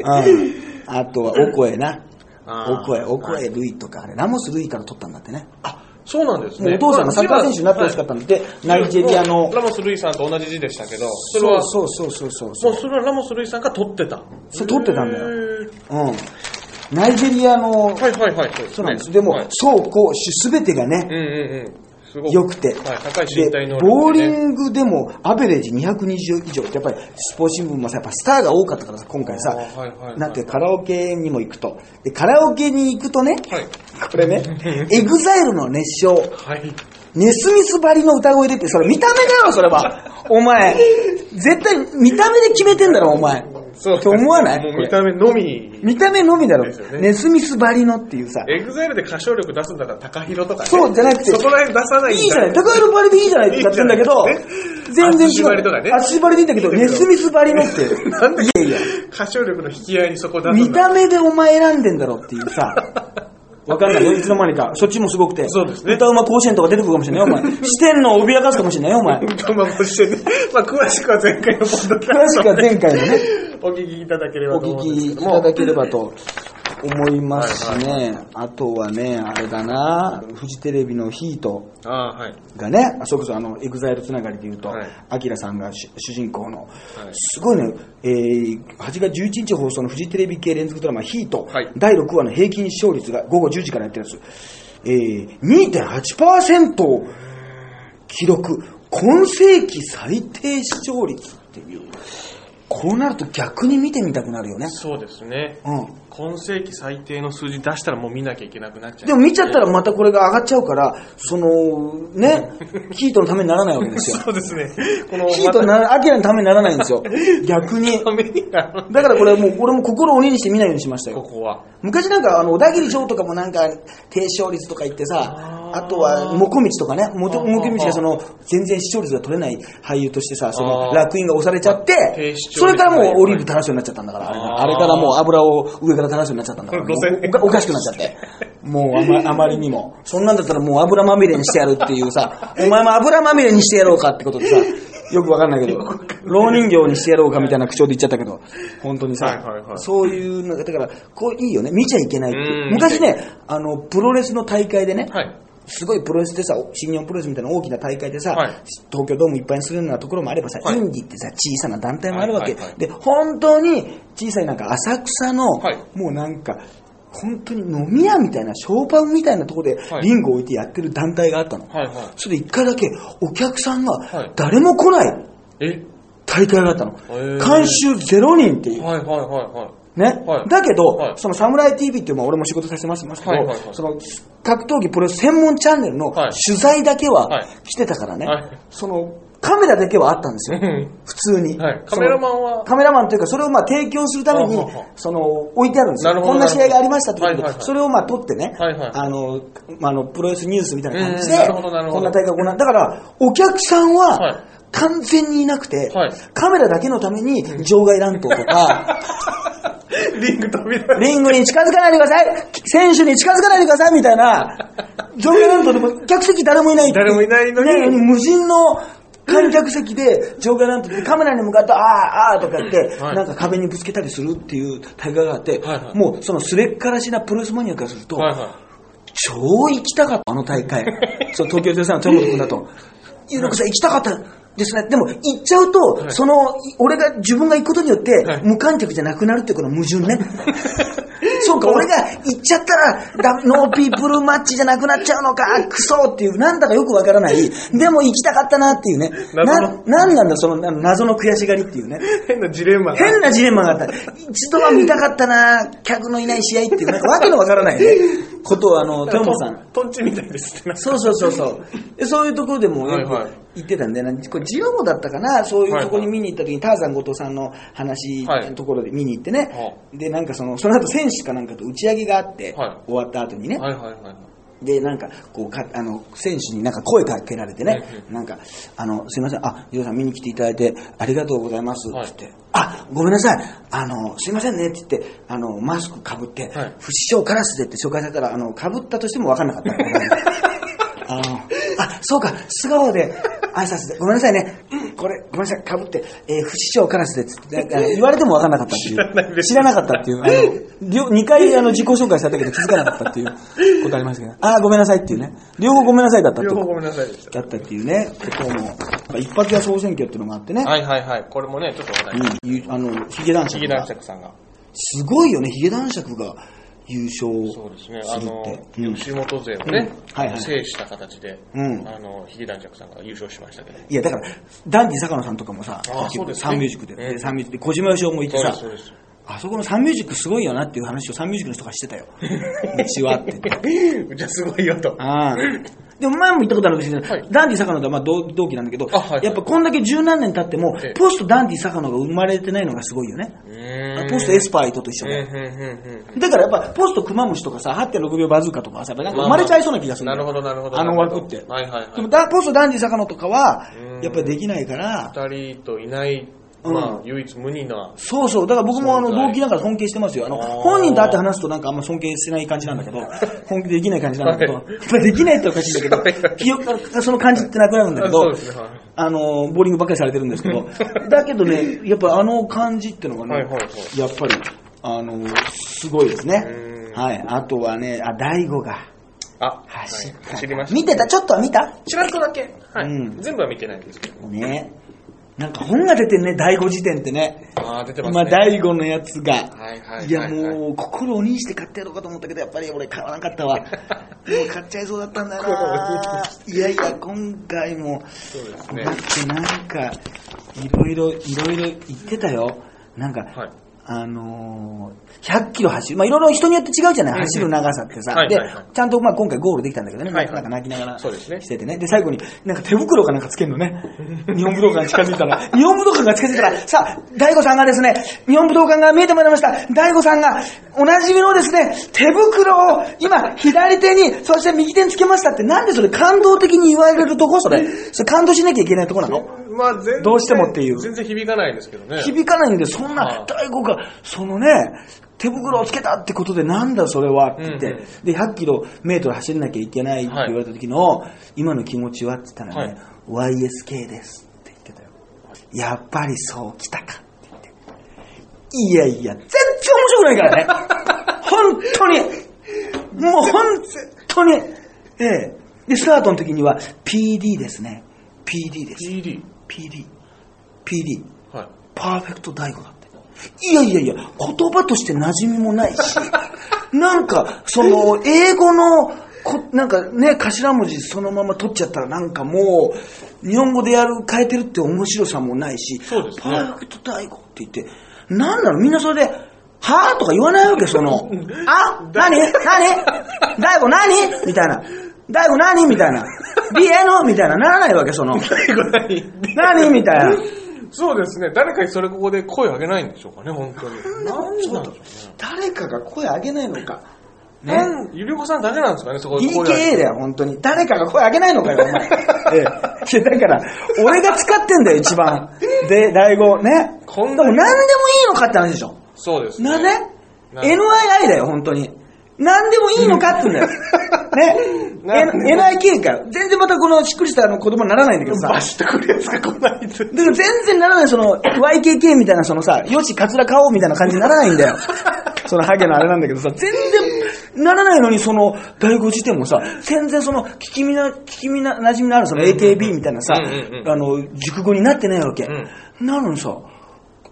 あとは、お声な。お声、お声はいルイとか、あれ、ラモスルイから取ったんだってね。あ、そうなんですね。お父さんがサッカー選手になってほしかったんで、ナイジェリアの、ラモス・ルイさんと同じ字でしたけど、それは、そうそうそうそうそうもうそれはラモス・ルイさんが取ってた。そう取ってたんだようん。ナイジェリアの、はいはいはい。そうなんです。でもはい、走攻守すべてがね、うんうんうん。良くて。はい、高い身体能力、で、ボーリングでもアベレージ220以上ってやっぱりスポーツ新聞もさ、やっぱスターが多かったからさ、今回さ、はいはいはいなんてカラオケにも行くと。で、カラオケに行くとね、はい。これね、エグザイルの熱唱、はい。ネスミスばりの歌声でって、それ見た目だよ、それは。お前、絶対見た目で決めてんだろ、お前。そうって思わない？見た目のみ。見た目のみだろネスミスばりのっていうさ。エグザイルで歌唱力出すんだったら高弘とかね。そうじゃなくてそこら辺出さないいいじゃない。 TAKAHIROばりでいいじゃないってやってんだけど全然違 ATSUSHIばりとかねう。 ATSUSHIばりでいいんだけど、ネスミスばりのって。なんでいやいや。歌唱力の引き合いにそこ出す見た目でお前選んでんだろっていうさ。わかんないよ、いつの間にか。そっちもすごくて。そうですね歌うま甲子園とか出てくるかもしれないよ、お前。視点のを脅かすかもしれないよ、お前。まあ、こうしてね。まあ、詳しくは前回のポッドキャ詳しくは前回のね、お聞きいただければおと思聞きいうんですけども。ただければと思いますしはいね。あとはね、あれだな、フジテレビのヒート。がね、あそれこそあの、エグザイルつながりで言うとはい、 AKIRAさんが主主人公の、すごいね、えー、8月11日放送のフジテレビ系連続ドラマヒート、はい。第6話の平均視聴率が午後10時からやってるやつ、えー、2.8%を記録、今世紀最低視聴率っていう、こうなると逆に見てみたくなるよね。そうですね。うん。今世紀最低の数字出したらもう見なきゃいけなくなっちゃう。でも見ちゃったらまたこれが上がっちゃうから、その、ね、ヒートのためにならないわけですよ。そうですね。この、ヒートになら、アキラのためにならないんですよ。逆に。だからこれもう、俺も心を鬼にして見ないようにしましたよ。ここは。昔なんか、あの、小田切翔とかもなんか、低勝率とか言ってさ、あとは、もこみちとかね、もこみちがその、全然視聴率が取れない俳優としてさ、その、楽園が押されちゃってそれからもうオリーブ垂らすようになっちゃったんだから、あれからもう油を上から垂らすようになっちゃったんだから、おかしくなっちゃって。もうあまりにも。そんなんだったらもう油まみれにしてやるっていうさ、お前も油まみれにしてやろうかってことでさ、よくわかんないけど、老人形にしてやろうかみたいな口調で言っちゃったけど、本当にさ、はいはいはい。そういうのが、だから、こういいよね、見ちゃいけないって昔ね、あの、プロレスの大会でね、はい。すごいプロレスでさ、新日本プロレスみたいな大きな大会でさ、はい東京ドームいっぱいにするようなところもあればさ、はいインディってさ、小さな団体もあるわけ。はいはいはいで、本当に小さいなんか浅草の、はいもうなんか、本当に飲み屋みたいな、ショーパンみたいなところではいリングを置いてやってる団体があったの。はいはい。それで一回だけお客さんがはい誰も来ないえ？大会があったの。監修0人っていう。はいはいはいはい。ね、はい。だけど、はい。そのサムライ TV っていう、まあ、俺も仕事させてますけど、はいはい。はいその格闘技プロ専門チャンネルのはい。取材だけははい。してたからね、はい。そのカメラだけはあったんですよ。うん、普通に。カメラマンは？カメラマンというか、それをまあ提供するためにその置いてあるんですよ。こんな試合がありましたってことで、はいはいはい。それをまあ撮ってね、はいはい。あの、まあ、あのプロレスニュースみたいな感じで、こんな大会行う。だから、お客さんは完全にいなくて、はい。カメラだけのために場外乱闘とか、リング飛び出リングに近づかないでください。選手に近づかないでくださいみたいな、上下乱闘でも 客席誰もいないって。誰もいないのに。ね無人の観客席で上下乱闘でカメラに向かって、ああ、ああとか言って、はい。なんか壁にぶつけたりするっていう大会があって、もうそのすれっからしなプロレスマニアからすると、超行きたかった、あの大会。そう、東京03の豊本君だと。ゆうろくさん行きたかったですね。でも、行っちゃうと、いその、い俺が、自分が行くことによって、はい無観客じゃなくなるっていうこの矛盾ね。そうか、俺が行っちゃったら、だノーピープルマッチじゃなくなっちゃうのか、クソっていう、なんだかよくわからない。でも行きたかったなっていうね。な、なんなんだ、そのな謎の悔しがりっていうね。い。変なジレンマが。変なジレンマがあった。一度は見たかったな、客のいない試合っていう、なんかわけのわからないね、ことを、あの、豊本さん。トンチみたいです。そうそうそうそう。でそういうところでもよ行ってたんで、なこれジオモだったかな、そういうところに見に行った時に、ターザン後藤さんの話はいのところで見に行ってね、はで、なんかその、その後選手かなんかと打ち上げがあって、はい。終わった後にね、はいはいはい。で、なんか、こうか、あの、選手になんか声かけられてね、なんか、あの、すいません、あ、ジオさん見に来ていただいてありがとうございます、はい。つって、あ、ごめんなさい、あの、すいませんね、って言って、あの、マスクかぶって、はい。不死鳥カラスでって紹介されたら、あの、かぶったとしても分かんなかった。あの、あ、そうか、素顔で挨拶で、ごめんなさいね、うんこれ、ごめんなさい、かぶって、えー不死鳥カラスでっつって、言われても分かんなかったっていう。知らなかったっていう。あの、両2回あの自己紹介されたけど気づかなかったっていうことありましたけど、あー、ごめんなさいっていうね。両方ごめんなさいだったって両方ごめんなさいでした。だったっていうね、ことも、一発屋総選挙っていうのがあってね、はいはいはい。これもね、ちょっと話題に。うんゆあの、ヒゲ男ヒゲ男爵さんが。すごいよね、ヒゲ男爵が優勝そうですね。あの吉本勢をうんね、はいはい制した形で、うんあの、ヒゲ男爵さんが優勝しましたけど。いや、だから、ダンディ坂野さんとかもさ、あーそうですねサンミュージックで、うんでサンミュージックで、小島よしおもいてさ。あそこのサンミュージックすごいよなっていう話をサンミュージックの人がしてたよ。うちはって言って。うちはすごいよと。ああ。でも前も言ったことあるんですけど、はいダンディ坂野とはまあ同同期なんだけど、あはいはいやっぱこんだけ十何年経ってもええ、ポストダンディ坂野が生まれてないのがすごいよね。うーんポストエスパーイトと一緒で。だからやっぱポストクマムシとかさ、8.6秒バズーカとかはさ、やっぱなんか生まれちゃいそうな気がするんだよなるほどなるほど。あの枠って。はいはいはい。でもだポストダンディ坂野とかはう、んやっぱりできないから、二人といない、うんまあ、唯一無二な。そうそう。だから僕もあの存在同期だから尊敬してますよ。あの、本人と会って話すとなんかあんま尊敬してない感じなんだけど、本気できない感じなんだけど、できないっておかしいんだけど、記憶がその感じってなくなるんだけど あの、ボーリングばっかりされてるんですけど、だけどね、やっぱあの感じってのがね、やっぱり、あの、すごいですねう。んはい。あとはね、あ、大悟があ、走っました。見てた？ちょっとは見た？ちらっとだけ。はい。うん全部は見てないんですけど。ね。なんか本が出てんね、大悟辞典ってね。ああ、出てます今、ね。大悟のやつが。はいはい。いやはいもう、心を鬼にして買ってやろうかと思ったけど、やっぱり俺買わなかったわ。もう買っちゃいそうだったんだよな。いやいや、今回も、そうですねだ。ってなんか、いろいろ、いろいろ言ってたよ。なんか、はい。あのー、100キロ走る。まあ、いろいろ人によって違うじゃない、走る長さってさ。ではいはいはい、ちゃんとまあ今回ゴールできたんだけどね、はいはいなんか泣きながらしててね。で、最後に、なんか手袋かなんかつけるのね。日本武道館に近づいたら、日本武道館が近づいたら、さあ、大悟さんがですね、日本武道館が見えてまいりました。大悟さんが、おなじみのですね、手袋を今、左手に、そして右手につけましたって、なんでそれ感動的に言われるとこ？それ。それ感動しなきゃいけないとこなの？まあ、全然どうしてもっていう全然響かないんですけどね。響かないんで、そんはな、大悟が、そのね、手袋をつけたってことで、なんだそれはって言って、うんうんで、100キロメートル走んなきゃいけないって言われた時の、今の気持ちはって言ったらね、YSK ですって言ってたよ。やっぱりそう来たかって言って。いやいや、全然面白くないからね。本当に。もう本当に。ええ。で、スタートの時には PD ですね。PD です。PD。PD。PD。はい。パーフェクト大悟だって。いやいやいや、言葉として馴染みもないし、なんか、その、英語の、こなんかね、頭文字そのまま取っちゃったらなんかもう、日本語でやる、変えてるって面白さもないし、そうですねパーフェクト大悟って言って、なんなのみんなそれで、はぁとか言わないわけ、その、あ何？何？大悟何？みたいな。大悟何？みたいな。ビエノみたいな。ならないわけ、その。何？みたいな。そうですね。誰かにそれここで声を上げないんでしょうかね、本当に。なんでなんでしょうね。誰かが声上げないのか。ね。ゆりこさんだけなんですかね、そこ DKA げだよ、本当に。誰かが声上げないのかよ、お前。ええ。だから、俺が使ってんだよ、一番。で、大悟、ね。こんなでも何でもいいのかって話でしょ。そうですね。なねな ?NII だよ、本当に。何でもいいのかって言うんだよ。ね。NIK か。全然またこのしっくりしたあの子供にならないんだけどさ。バシッとくるやつが来ないと。だから全然ならない、その、YKK みたいな、そのさ、よし、カツラ買おうみたいな感じにならないんだよ。そのハゲのあれなんだけどさ、全然ならないのに、その、第五辞典もさ、全然その、聞きみな、聞きみな、馴染みのあるその AKB みたいなさ、あの、熟語になってないわけ。んなのにさ、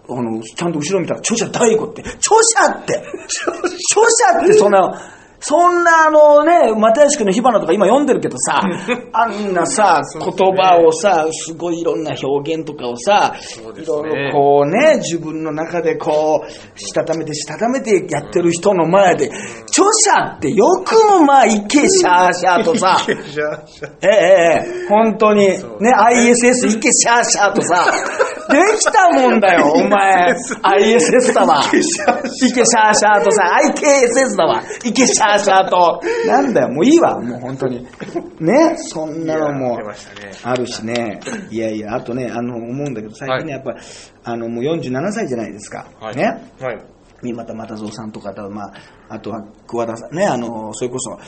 あの、ちゃんと後ろ見たら、著者第五って、著者って、著者って。そんな、そんなあのね、又吉君の火花とか今読んでるけどさ、あんなさ、言葉をさ、すごいいろんな表現とかをさ、いろいろこうね、自分の中でこう、したためてしたためてやってる人の前で、著者ってよくもまあ、いけしゃーしゃーとさ、ええええ、本当に、ね、ISS いけシャーシャーとさ、できたもんだよ、お前。ISS だわ。いけシャーシャーとさ、IKSS だわ。いけシャーシャーと。なんだよ、もういいわ、もう本当に。ね、そんなのも。あるしね。いやいや、あとね、あの、思うんだけど、最近ね、やっぱ、あの、もう47歳じゃないですか。はい。ね。はい。三股又蔵さんとか、多分まあ、あとは桑田さんね、あの、それこそ、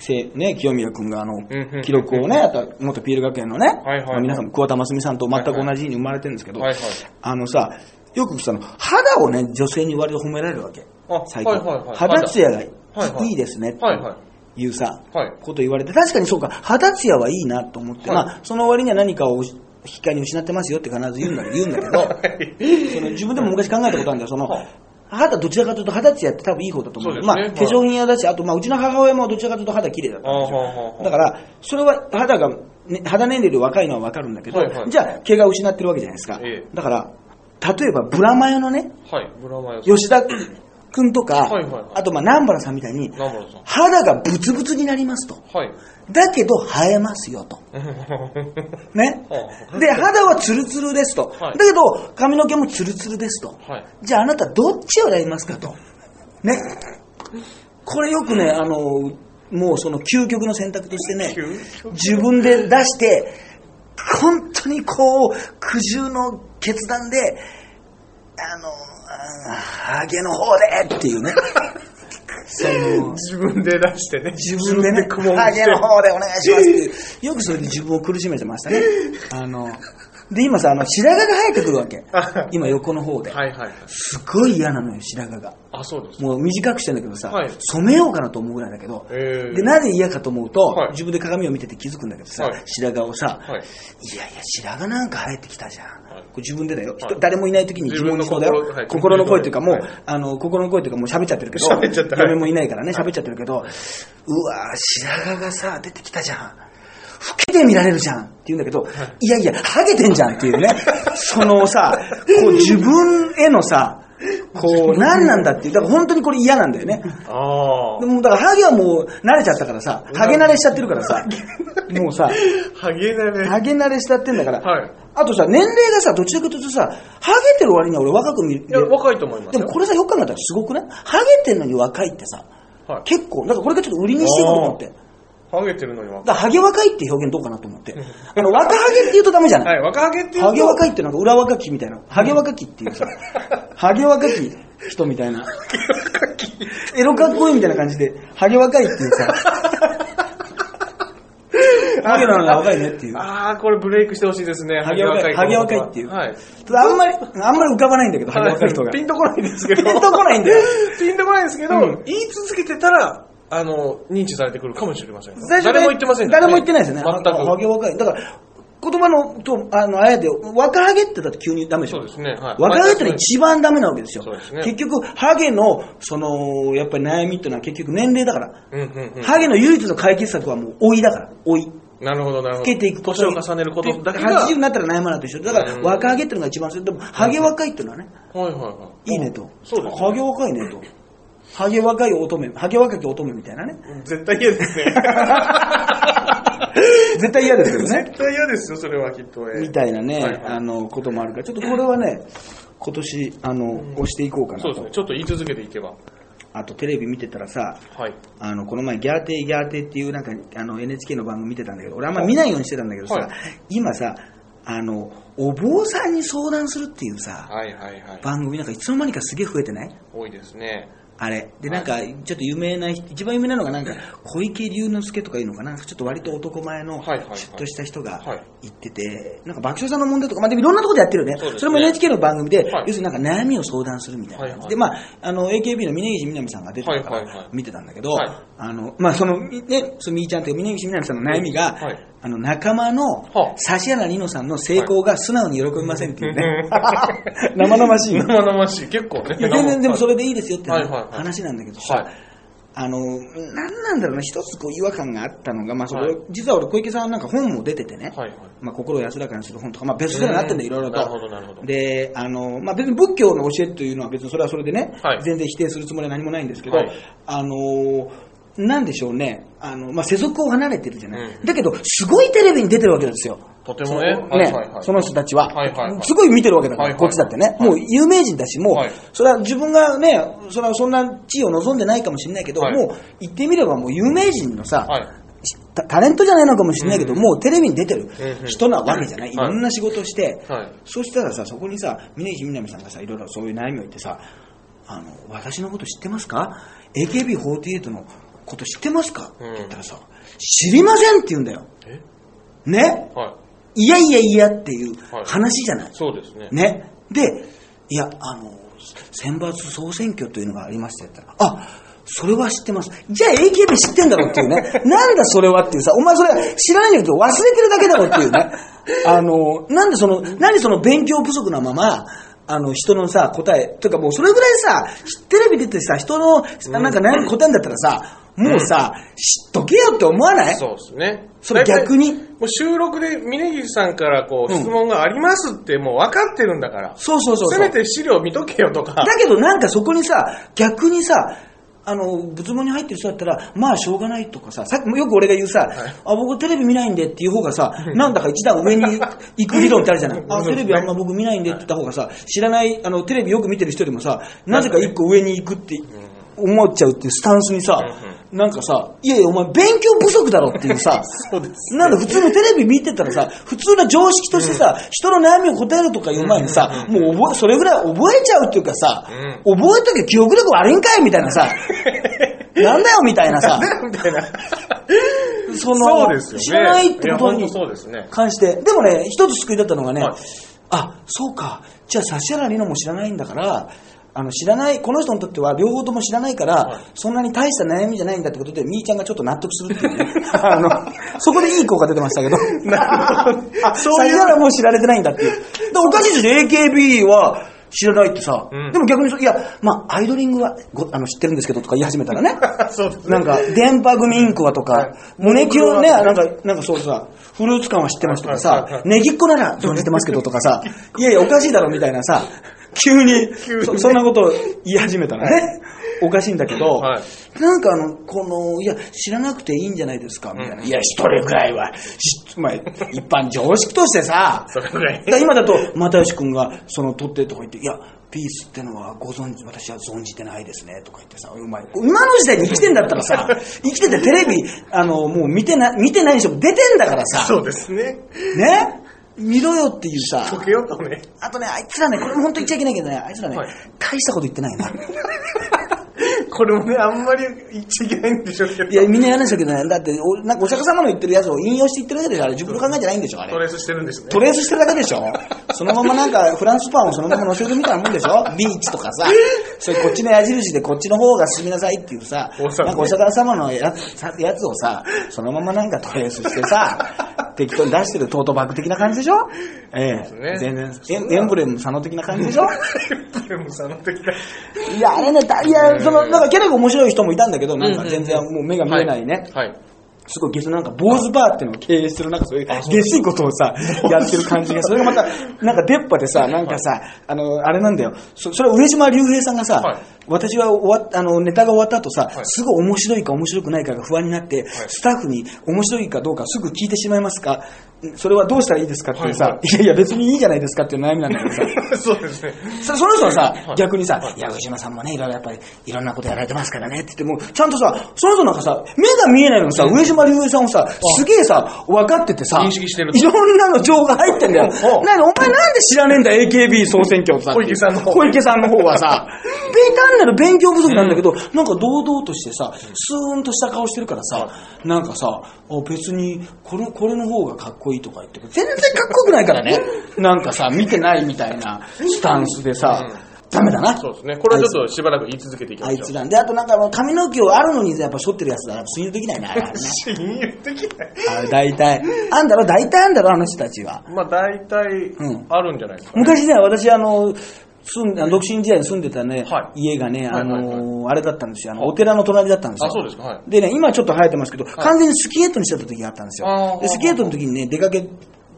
せね、清宮君があの記録をね、あと元ピール学園のね、はいはいはい。まあ皆さん、桑田真澄さんと全く同じ日に生まれてるんですけど、はいはい。あのさ、よくその、肌をね、女性に割と褒められるわけ。あ最近。はいはいはい。肌ツヤがいはいですねっいはいい。うさ、はい。こと言われて、確かにそうか、肌ツヤはいいなと思って、はい。まあ、その割には何かを引き換えに失ってますよって必ず言うんだ言うんだけど、その自分でも昔考えたことあるんだよ、そのはい、肌どちらかというと肌ツヤって多分いい方だと思うまあ、そうねはい化粧品屋だし、あとまあ、うちの母親もどちらかというと肌綺麗だったんですよ。だから、それは肌が、ね、肌年齢より若いのはわかるんだけど、はいはいじゃあ、毛が失ってるわけじゃないですか。ええだから、例えば、ブラマヨのね、はい。ブラマヨ。吉田くんとか、はいはいはいあとまあ南原さんみたいに。肌がブツブツになりますと。はい。だけど生えますよと。ね は。で、肌はツルツルですと。はいだけど、髪の毛もツルツルですと。はい。じゃああなたどっちを選びますかと。ね。これよくね、あの、もうその究極の選択としてね、自分で出して、本当にこう、苦渋の決断で、あの、あハゲの方でっていうね。その、自分で出してね。自分でね、苦悶ハゲの方でお願いしますって。よくそれで自分を苦しめてましたね。あの、で、今さ、あの、白髪が生えてくるわけ。今横の方で。はいはいはい。すごい嫌なのよ、白髪が。あ、そうです。もう短くしてんだけどさ、はい染めようかなと思うぐらいだけど、えーで、なぜ嫌かと思うと、はい自分で鏡を見てて気づくんだけどさ、はい白髪をさ、はい。いやいや、白髪なんか生えてきたじゃん。はいこれ自分でだよ、人はい誰もいない時に自問自答だよ。心はい心の声っていうかもう、はいあの、心の声っていうかもう喋っちゃってるけど、喋っちゃったはもいないからね、喋っちゃってるけど、うわー白髪がさ、出てきたじゃん。老けて見られるじゃんって言うんだけど、い、やいや、ハゲてんじゃんっていうね。そのさ、こう自分へのさ、こう、何なんだっていう。だから本当にこれ嫌なんだよね。あでもだからハゲはもう慣れちゃったからさ、ハゲ慣れしちゃってるからさ、もうさ、あ。ハゲだね。ハゲ慣れしちゃってんだから、はい。あとさ、年齢がさ、どちらかというとさ、ハゲてる割には俺若く見るい。や、若いと思いますよ。でもこれさ、よく考えたらすごくない？ハゲてんのに若いってさ、はい。結構、だからこれがちょっと売りにしていこうと思って。ハゲてるのに若い。だからハゲ若いって表現どうかなと思って。あの、若ハゲって言うとダメじゃない、はい、若ハゲっていうとハゲ若いってなんか裏若きみたいな。ハゲ若きっていうさ、ハゲ若き人みたいな。エロかっこいいみたいな感じで、ハゲ若いっていうさ、ハゲなのが若いねっていう。ああ、これブレイクしてほしいですね。ハゲ若い、ハゲ若いっていう。はい。ただあんまり、あんまり浮かばないんだけど、ハゲ若い人が。ピンとこないんですけど。ピンとこないんだよ。ピンとこないんですけど、うん言い続けてたら、あの、認知されてくるかもしれません誰も言ってませんから誰も言ってないですよね。全く。ハゲ若い。だから、言葉の、と、あの、あやで、若ハゲってだって急にダメでしょ。そうですね。はい。若ハゲってのは一番ダメなわけですよ。そうですね結局、ハゲの、その、やっぱり悩みっていうのは結局年齢だから。うんうんうん。ハゲの唯一の解決策はもう老いだから。老い。なるほど、なるほど。老けていく年を重ねることだけが。80になったら悩まないと一緒。だから、うん若ハゲってのが一番でも、ハゲ若いっていうのはね、はいはいはい。いいねと。そうですねハゲ若いねと。ハゲ若い乙女、ハゲ若き乙女みたいなね。絶対嫌ですね。絶対嫌ですけどね。絶対嫌ですよ、それはきっと。えーみたいなね、はいはいあの、こともあるから、ちょっとこれはね、今年、あの、押していこうかなと。そうですね。ちょっと言い続けていけば。あとテレビ見てたらさ、はい。あの、この前、ギャーテーギャーテーっていうなんか、あの、NHK の番組見てたんだけど、俺あんま見ないようにしてたんだけどさ、はい今さ、あの、お坊さんに相談するっていうさ、はいはいはい。番組なんかいつの間にかすげえ増えてない？多いですね。あれ。で、なんか、ちょっと有名な人、一番有名なのがなんか、小池龍之介とかいうのかな、ちょっと割と男前の、シュッとした人がはい。言ってて、なんか爆笑さんの問題とか、まあでもいろんなところでやってるよね。それも NHK の番組で、はい。要するになんか悩みを相談するみたいな。で、はい。まあ、あの、AKB の峯岸みなみさんが出てたから見てたんだけど、はい。あの、まあその、みね、そのみーちゃんという峯岸みなみさんの悩みが、はいあの、仲間のはあ指原莉乃さんの成功が素直に喜びませんっていうね。生々しいの。生々しい。結構ね。全然でもそれでいいですよってはいはいはい話なんだけどさ、はいあの、なんなんだろうな、一つこう違和感があったのが、まあそれ、はい実は俺小池さんなんか本も出ててね、はいはい。まあ心を安らかにする本とか、まあベストセラーになってんだよ、いろいろと。なるほどなるほどで、あの、まあ別に仏教の教えというのは別にそれはそれでね、はい全然否定するつもりは何もないんですけど、はいあの、なんでしょうね、あの、まあ世俗を離れてるじゃない。うん。だけど、すごいテレビに出てるわけですよ。とてもね。そのねはいはい。はいその人たちは、はいはいはい。すごい見てるわけだから、はいはい。こっちだってね、はい。もう有名人だし、もう、はい。それは自分がね、それはそんな地位を望んでないかもしれないけど、はい。もう言ってみればもう有名人のさ、はい。タタレントじゃないのかもしれないけど、うん。もうテレビに出てる。うんうん。人なわけじゃない、はい。いろんな仕事をして、はい。そしたらさ、そこにさ、峯岸みなみさんがさ、いろいろそういう悩みを言ってさ、あの、私のこと知ってますか ?AKB48 のこと知ってますか、って言ったらさ、知りませんって言うんだよ。え？ね？はい。いやいやいやっていうはい話じゃない。そうですね。ね？で、いや、あの、選抜総選挙というのがありましてって言ったら、あ、それは知ってます。じゃあ AKB 知ってんだろっていうね。なんだそれはっていうさ、お前それ知らないんだけど忘れてるだけだろっていうね。あの、なんでその、何その勉強不足なまま、あの、人のさ、答え、というかもうそれぐらいさ、テレビ出てさ、人の、なんか悩み答えんだったらさ、もうさ、知っとけよって思わない？そうですね。それ逆に？もう収録で峯岸さんからこううん質問がありますってもう分かってるんだから。そうそうそう。せめて資料見とけよとか。だけどなんかそこにさ、逆にさ、あの、仏門に入ってる人だったら、まあしょうがないとかさ、さっきもよく俺が言うさ、あ、僕テレビ見ないんでっていう方がさ、なんだか一段上に行く理論ってあるじゃない？あ、テレビあんま僕見ないんでって言った方がさ、知らない、あの、テレビよく見てる人よりもさ、なぜか一個上に行くって思っちゃうっていうスタンスにさ、なんかさ、いやいや、お前勉強不足だろっていうさ、そうですなんだ普通のテレビ見てたらさ、普通の常識としてさ、人の悩みを答えるとかいう前にさ、もう覚え、それぐらい覚えちゃうっていうかさ、覚えときゃ記憶力悪いんかいみたいなさ、なんだよみたいなさ、みたいな。そのね。知らないってことにいや本当そうですね。関して、でもね、一つ救いだったのがね、はい。あ、そうか、じゃあ指原莉乃も知らないんだから、あの知らない、この人にとっては両方とも知らないから、はいそんなに大した悩みじゃないんだってことで、みーちゃんがちょっと納得するっていうね。あの、そこでいい効果出てましたけど。あ、そういう指原もう知られてないんだっていう。でおかしいですよ、AKB は知らないってさ。うんでも逆にそ、いや、まあ、アイドリングはごあの知ってるんですけどとか言い始めたらね。そうですね。なんか、電波組インクはとかはい、胸キュンね、なんか、なんかそうさ、フルーツ感は知ってますとかさはいはいは、いネギっ子なら存じてますけどとかさ、いやいや、おかしいだろみたいなさ、急にそ、そんなことを言い始めたらね。おかしいんだけど、はい。なんかあの、この、いや、知らなくていいんじゃないですか、みたいな。うんいや、一人ぐらいは、しまあ、一般常識としてさ、だ今だと、又吉君が、その、取ってとか言って、いや、ピースってのはご存知、私は存じてないですね、とか言ってさ、お前、今の時代に生きてんだったらさ、生きててテレビ、あの、もう見てな、見てない人も出てんだからさ、そうですね。ね？見ろよっていうさ、溶けようとね。あとね、あいつらね、これも本当言っちゃいけないけどね、あいつらね、はい大したこと言ってないな。これもね、あんまり言っちゃいけないんでしょうけど。いや、みんな嫌なんですけどね、だって、おなんかお釈迦様の言ってるやつを引用して言ってるだけでしょ、あれ自分の考えじゃないんでしょ、あれ。ト。レースしてるんですね。トレースしてるだけでしょ。そのままなんかフランスパンをそのまま乗せるみたいなもんでしょ。ビーチとかさ、それこっちの矢印でこっちの方が進みなさいっていうさ、お魚なんかお魚様のややつをさ、そのままなんかトレースしてさ、適当に出してるトートバッグ的な感じでしょ。ええ。すね。全然。エン、エンブレム佐野的な感じでしょ。でもさ、あの時だ。いや、あれね、だいや、その、なんかキャラが面白い人もいたんだけど、なんか全然もう目が見えないね。はい。すごいゲスなんか、坊主バーっていうのを経営してる、なんかそういう、下水ことをさ、やってる感じが、それがまた、なんか出っ歯でさ、なんかさ、あの、あれなんだよ。そそれは上島竜兵さんがさ、はい私は終わっあの、ネタが終わった後さ、はいすぐ面白いか面白くないかが不安になって、スタッフに面白いかどうかすぐ聞いてしまいますかそれはどうしたらいいですかっていうさ、はいい。やいや別にいいじゃないですかっていう悩みなんだけどさ、そうですね。そその人はさ、はい。逆にさ、はい。いや、上島さんもね、いろいろやっぱり、いろんなことやられてますからねって言っても、ちゃんとさ、その人なんかさ、目が見えないのにさ、上島竜兵さんをさ、すげえさ、分かっててさ、認識してると。いろんなの情が入ってんだよ。なに、お前なんで知らねえんだ、AKB 総選挙さ。小池さんの方。小池さんの方はさ、べ単なる勉強不足なんだけど、なんか堂々としてさ、スーンとした顔してるからさ、なんかさ、あ別に、この、これの方がかっこいいとか言って、全然かっこよくないからね。なんかさ、見てないみたいなスタンスでさ、ダメだな。そうですね。これはちょっとしばらく言い続けていきましょう。あいつら。で、あとなんか髪の毛をあるのにやっぱ剃ってるやつだから信用できないな、あれね。信用できない。あれ大体。あんだろ？大体あんだろ？あの人たちは。まあ大体うんあるんじゃないですか、ね。昔ね、私あの、住んで、独身時代に住んでたね、は家がね、あはいはいの、あれだったんですよ。あの、お寺の隣だったんですよ。あ、そうですか。はい。でね、今ちょっと生えてますけど、完全にスキーヘッドにしてた時があったんですあー。よで、スキーヘッドの時にね、出かけ、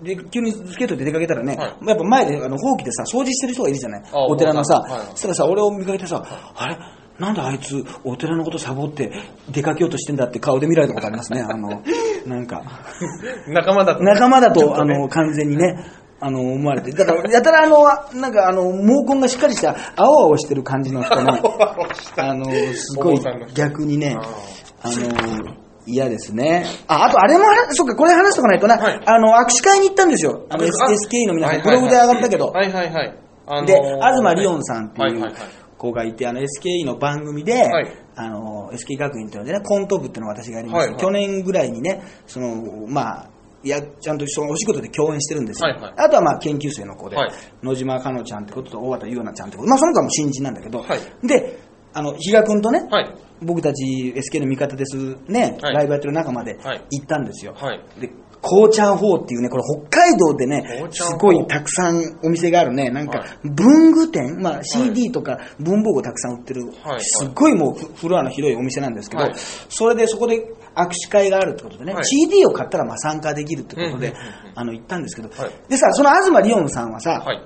で急にスケートで出かけたらね、はいやっぱ前であのほうきでさ、掃除してる人がいるじゃないあお寺のさ、はいはいそしたらさ、俺を見かけてさ、あれ？なんであいつ、お寺のことサボって出かけようとしてんだって顔で見られたことありますね。あの、なんか、仲間だと。仲間だと、あねの、完全にね、あの、思われて。だから、やたらあの、なんかあの、毛根がしっかりした、青々してる感じの人の、あの、すごい逆にね、ああ。の、嫌ですね。あ、あとあれも話、そっか、これ話しとかないとな、はい。あの、握手会に行ったんですよ。あの、あ SK の皆さん、ブログで上がったけど。はいはいはい。あのーで、東リオンさんっていう子がいて、あの、SKE の番組で、はい。あの、SK 学院っていうのでね、コント部っていうのを私がやりまして、はいはい。去年ぐらいにね、その、まあ、いや、ちゃんとそのお仕事で共演してるんですよ。はいはい。あとはまあ研究生の子で、はい。野島かのちゃんってことと、大畑優奈ちゃんってこと、まあその子はもう新人なんだけど、はい。で、あの、比嘉君とね、はい。僕たち SK の味方ですね、はい。ライブやってる中まではい。行ったんですよ。はい。で、コーチャーホーっていうね、これ北海道でねすごいたくさんお店があるね、なんかはい。文具店、まあ CD とか文房具をたくさん売ってる、はい。すっごいもうフフロアの広いお店なんですけど、はい。それでそこで握手会があるってことでね、はい。CD を買ったらまあ参加できるってことであの行ったんですけど。はい、でさ、その東リオンさんはさ、はい。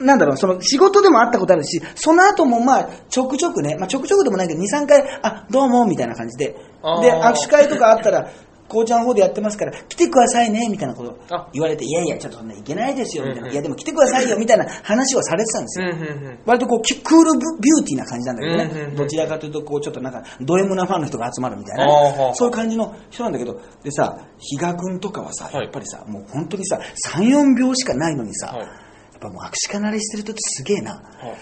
なんだろう、その仕事でも会ったことあるし、その後もまあ、ちょくちょくね、まあちょくちょくでもないけど、2、3回、あ、どうも、みたいな感じで。で、握手会とかあったら、こうちゃんの方でやってますから、来てくださいね、みたいなことあ言われて、いやいや、ちょっとそんないけないですよ、みたいな。うんうんいや、でも来てくださいよ、みたいな話をされてたんですよ。うんうんうん。割とこう、キクールビューティーな感じなんだけどうんうんうんね。どちらかというと、こう、ちょっとなんか、ド M なファンの人が集まるみたいな。そういう感じの人なんだけど、でさ、比嘉君とかはさ、はいやっぱりさ、もう本当にさ、3、4秒しかないのにさ、はいぱもう握手会慣れしてる人ってすげえな。はい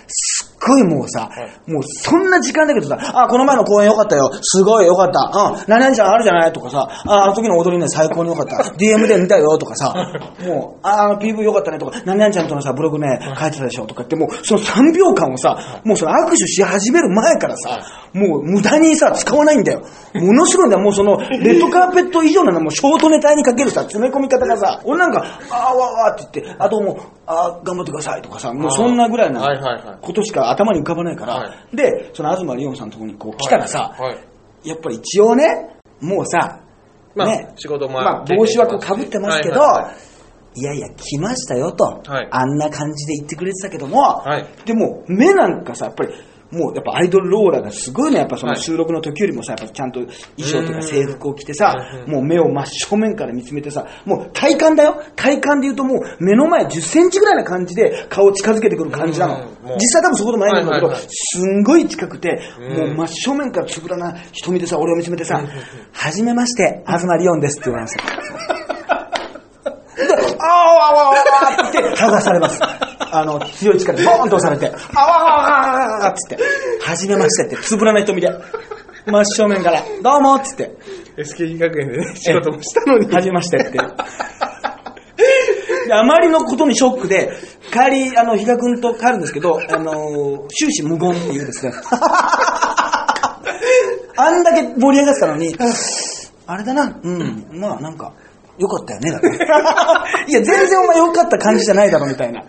すっごいもうさ、はいもうそんな時間だけどさ、あ、この前の公演よかったよ。すごいよかった。うん、何々ちゃんあるじゃない？とかさ、あ、あの時の踊りね、最高によかった。DM で見たよとかさ、もう、あ、あの PV よかったねとか、何々ちゃんとのさ、ブログね、書いてたでしょとかって、もうその3秒間をさ、もうその握手し始める前からさ、もう無駄にさ、使わないんだよ。ものすごいんだよ。もうその、レッドカーペット以上なのもうショートネタにかけるさ、詰め込み方がさ、俺なんか、あーわーわーって言って、あ、どうも、あー頑張ってくださいとかさ、もうそんなぐらいな、はいはいはい。ことしか頭に浮かばないから、はで、その東リオンさんのところにこう来たらさ、やっぱり一応ね、もうさ、まあね、仕事もまあ帽子はこう被ってますけど、はいやいや、来ましたよと、はい。あんな感じで言ってくれてたけども、はい。でも、目なんかさ、やっぱり、もうやっぱアイドルローラーがすごいね、やっぱそのはい。収録の時よりもさ、やっぱちゃんと衣装とか制服を着てさう、ん。もう目を真正面から見つめてさ、もう体感だよ。体感で言うともう目の前10センチぐらいな感じで顔を近づけてくる感じなの。実際多分そこでもないんだけど、すんごい近くて、うん。もう真正面からつぶらな瞳でさ、俺を見つめてさ、はじめまして、東リオンですって言われました。で、あーわーわーわーわーって剥がされます。あの、強い力でボーンと押されて、あわわわわわわっつって、はじめましてって、つぶらない瞳で、真正面から、どうもっつって、SKE 学園でね、仕事もしたのに。はじめましてって。あまりのことにショックで、帰り、あの、比嘉君と帰るんですけど、あの、終始無言っていうですね。あんだけ盛り上がってたのに、あれだな、うん、まあなんか、よかったよね、だから。いや、全然お前よかった感じじゃないだろ、みたいな。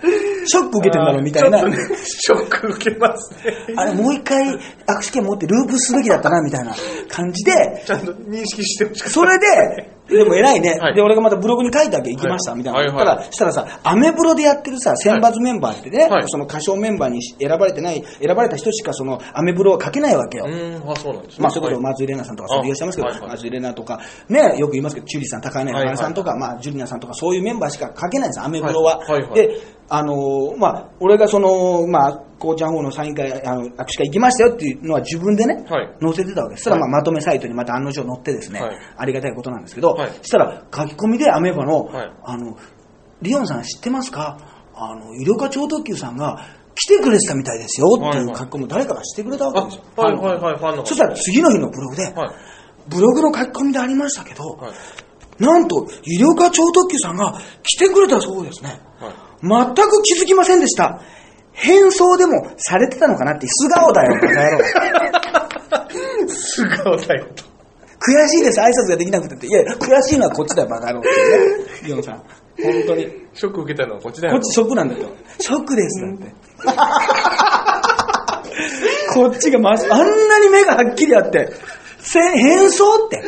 ショック受けてんだろ、みたいなね、ショック受けますね。あれ、もう一回握手券持ってループすべきだったな、みたいな感じで、ちゃんと認識してほしかった。それで、でも偉いね。はいで、俺がまたブログに書いたわけ、行きました、はいみたいな。はいはいたら、したらさ、アメブロでやってるさ、選抜メンバーってね、はいその歌唱メンバーに選ばれてない、選ばれた人しかその、アメブロは書けないわけよ。うーん、あ、そうなんですね。まあ、そういうことをはい松井玲奈さんとかそういらっしゃいますけど、あはいはい松井玲奈とか、ね、よく言いますけど、チュリーさん、高柳さんとか、まあ、ジュリナさんとか、そういうメンバーしか書けないんです、アメブロは。はいはいはいで、あのーまあ、俺がその、まあ、こうちゃん方のサイン会、あの、握手会行きましたよっていうのは自分でね、はい載せてたわけです。そしたら、まあ、まとめサイトにまた案の定載ってですね、はいありがたいことなんですけど、はいそしたら、書き込みでアメーバの、はいあの、リオンさん知ってますか？あの、医療科超特急さんが来てくれてたみたいですよっていう書き込みを誰かがしてくれたわけですよ。あはいはいはいファンの方そしたら次の日のブログで、はい。ブログの書き込みでありましたけど、はい。なんと、医療科超特急さんが来てくれたそうですね。はい。全く気づきませんでした。変装でもされてたのかなって素顔だよ、バカ野郎。素顔だよと。悔しいです、挨拶ができなくてって。いや、悔しいのはこっちだよ、バカ野郎ってね。リオンさん。本当に。ショック受けたのはこっちだよ。こっちショックなんだよ。ショックです、だって。こっちがまず、あんなに目がはっきりあって、せ変装って、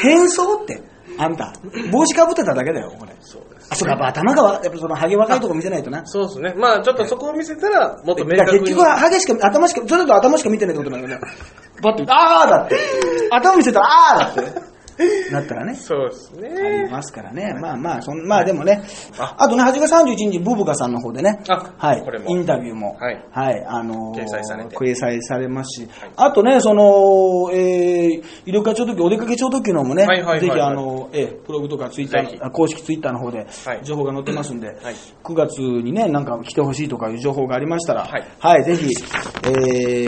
変装って、あんた、帽子かぶってただけだよ、これ。そう。あ、そうか、やっぱ頭がわ、やっぱその、ハゲ若いとこ見せないとな。そうですね。まあちょっとそこを見せたら、もっと明確に。結局は、ハゲしか、頭しか、それだと頭しか見てないってことなんだよね。バッて、あーだって。頭見せたら、あーだって。なったらね。そうですありね。ますからね。まあまあ、そんまあでもね。ああとね、8月31日、ブブカさんの方でね。あはいこれ。もインタビューも。はいはい。あのー掲載されて掲載されますし。あとね、その、えー、医療課長特急、お出かけ超特急のもね、はいはいはいはいぜひあの、えー、ブログとかツイッター、あ公式ツイッターの方ではい情報が載ってますんで、はい9月にね、なんか来てほしいとかいう情報がありましたら、はいはい、ぜひ、え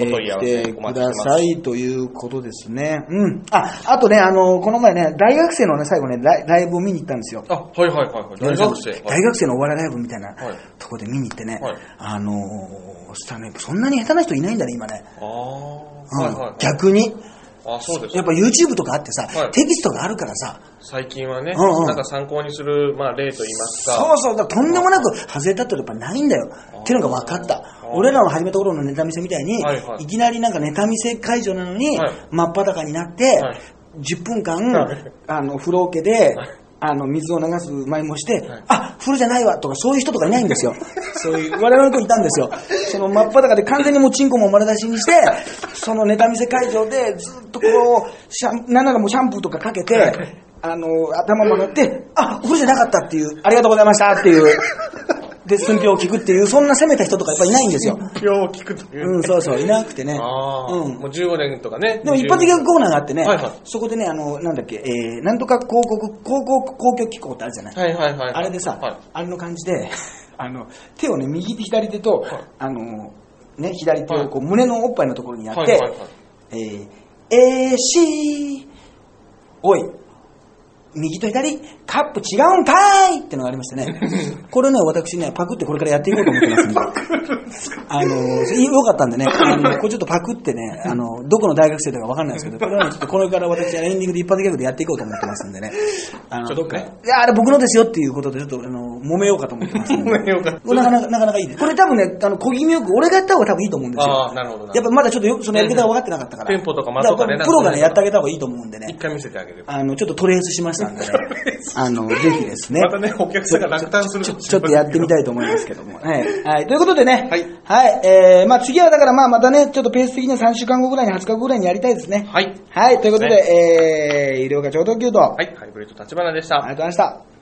ー、来てくださいということですね。うん。あ、あとね、あの、この前ね、大学生のね、最後ね、ライライブを見に行ったんですよ。あ、はいはいはいはい。大学生。大学生のお笑いライブみたいなはいとこで見に行ってね、はいあのー、したね、そんなに下手な人いないんだね、今ね。ああ、うんはいはいはい。逆に。あ、そうですやっ。ぱ YouTube とかあってさ、はいテキストがあるからさ、最近はね、うんうんなんか参考にする、まあ例と言いますか。そうそう、とんでもなく外れたってやっぱないんだよ。っていうのが分かった俺らの始めた頃のネタ見せみたいに、はいはいいきなりなんかネタ見せ会場なのに、はい真っ裸になって、はい10分間、はい。あの、風呂桶で、はいあの、水を流す前もして、はい。あ、風呂じゃないわとかそういう人とかいないんですよ。そういう、我々の子いたんですよ。その真っ裸で完全にもうチンコも丸出しにして、そのネタ見せ会場でずっとこう、シャン、なんならもうシャンプーとかかけて、あの、頭も塗って、あ、風呂じゃなかったっていう、ありがとうございましたっていう、で、寸評を聞くっていう、そんな攻めた人とかやっぱいないんですよ。票を聞くという。うん、そうそう、いなくてね。ああ、うんもう15年とかね。でも一般的なコーナーがあってね、はいはいそこでね、あの、なんだっけ、えー、なんとか広告、広告公共機構ってあるじゃない？はいはいはいはい。あれでさ、はいあれの感じで、あの、手をね、右手左手と、はいあの、ね、左手をこう胸のおっぱいのところにやって、はいはいはい。えー、えーしー、おい、右と左、カップ違うんかーいってのがありましてね。これね、私ね、パクってこれからやっていこうと思ってますんで。あの、よかったんでね、あの、これちょっとパクってね、あの、どこの大学生だかわかんないですけど、これはね、ちょっとこれから私はエンディングで一発ギャグでやっていこうと思ってますんでね。あの、ちょっとねどっか、いや、あれ僕のですよっていうことで、ちょっと、あの、揉めようかと思ってますんで。揉めようかこれなかなか、なかなかいいです。これ多分ね、あの、小気味よく、俺がやった方が多分いいと思うんですよ。ああ、なるほどな。やっぱまだちょっとそのやり方が分かってなかったから。テンポとか間とかプロがね、やってあげた方がいいと思うんでね一。回見せてあげる。あの、ちょっとトレースしましたスなんでね、あの、ぜひですね。またね、お客さんが落胆するちょちょっとやってみたいと思いますけども。はい。はい。ということでね。はいはい。えー、まあ次はだからまあまたね、ちょっとペース的には3週間後ぐらいに20日後ぐらいにやりたいですね。はい。はい。ということで、えー、医療課長特急と、はい、ハイブリッド立花でした。ありがとうございました。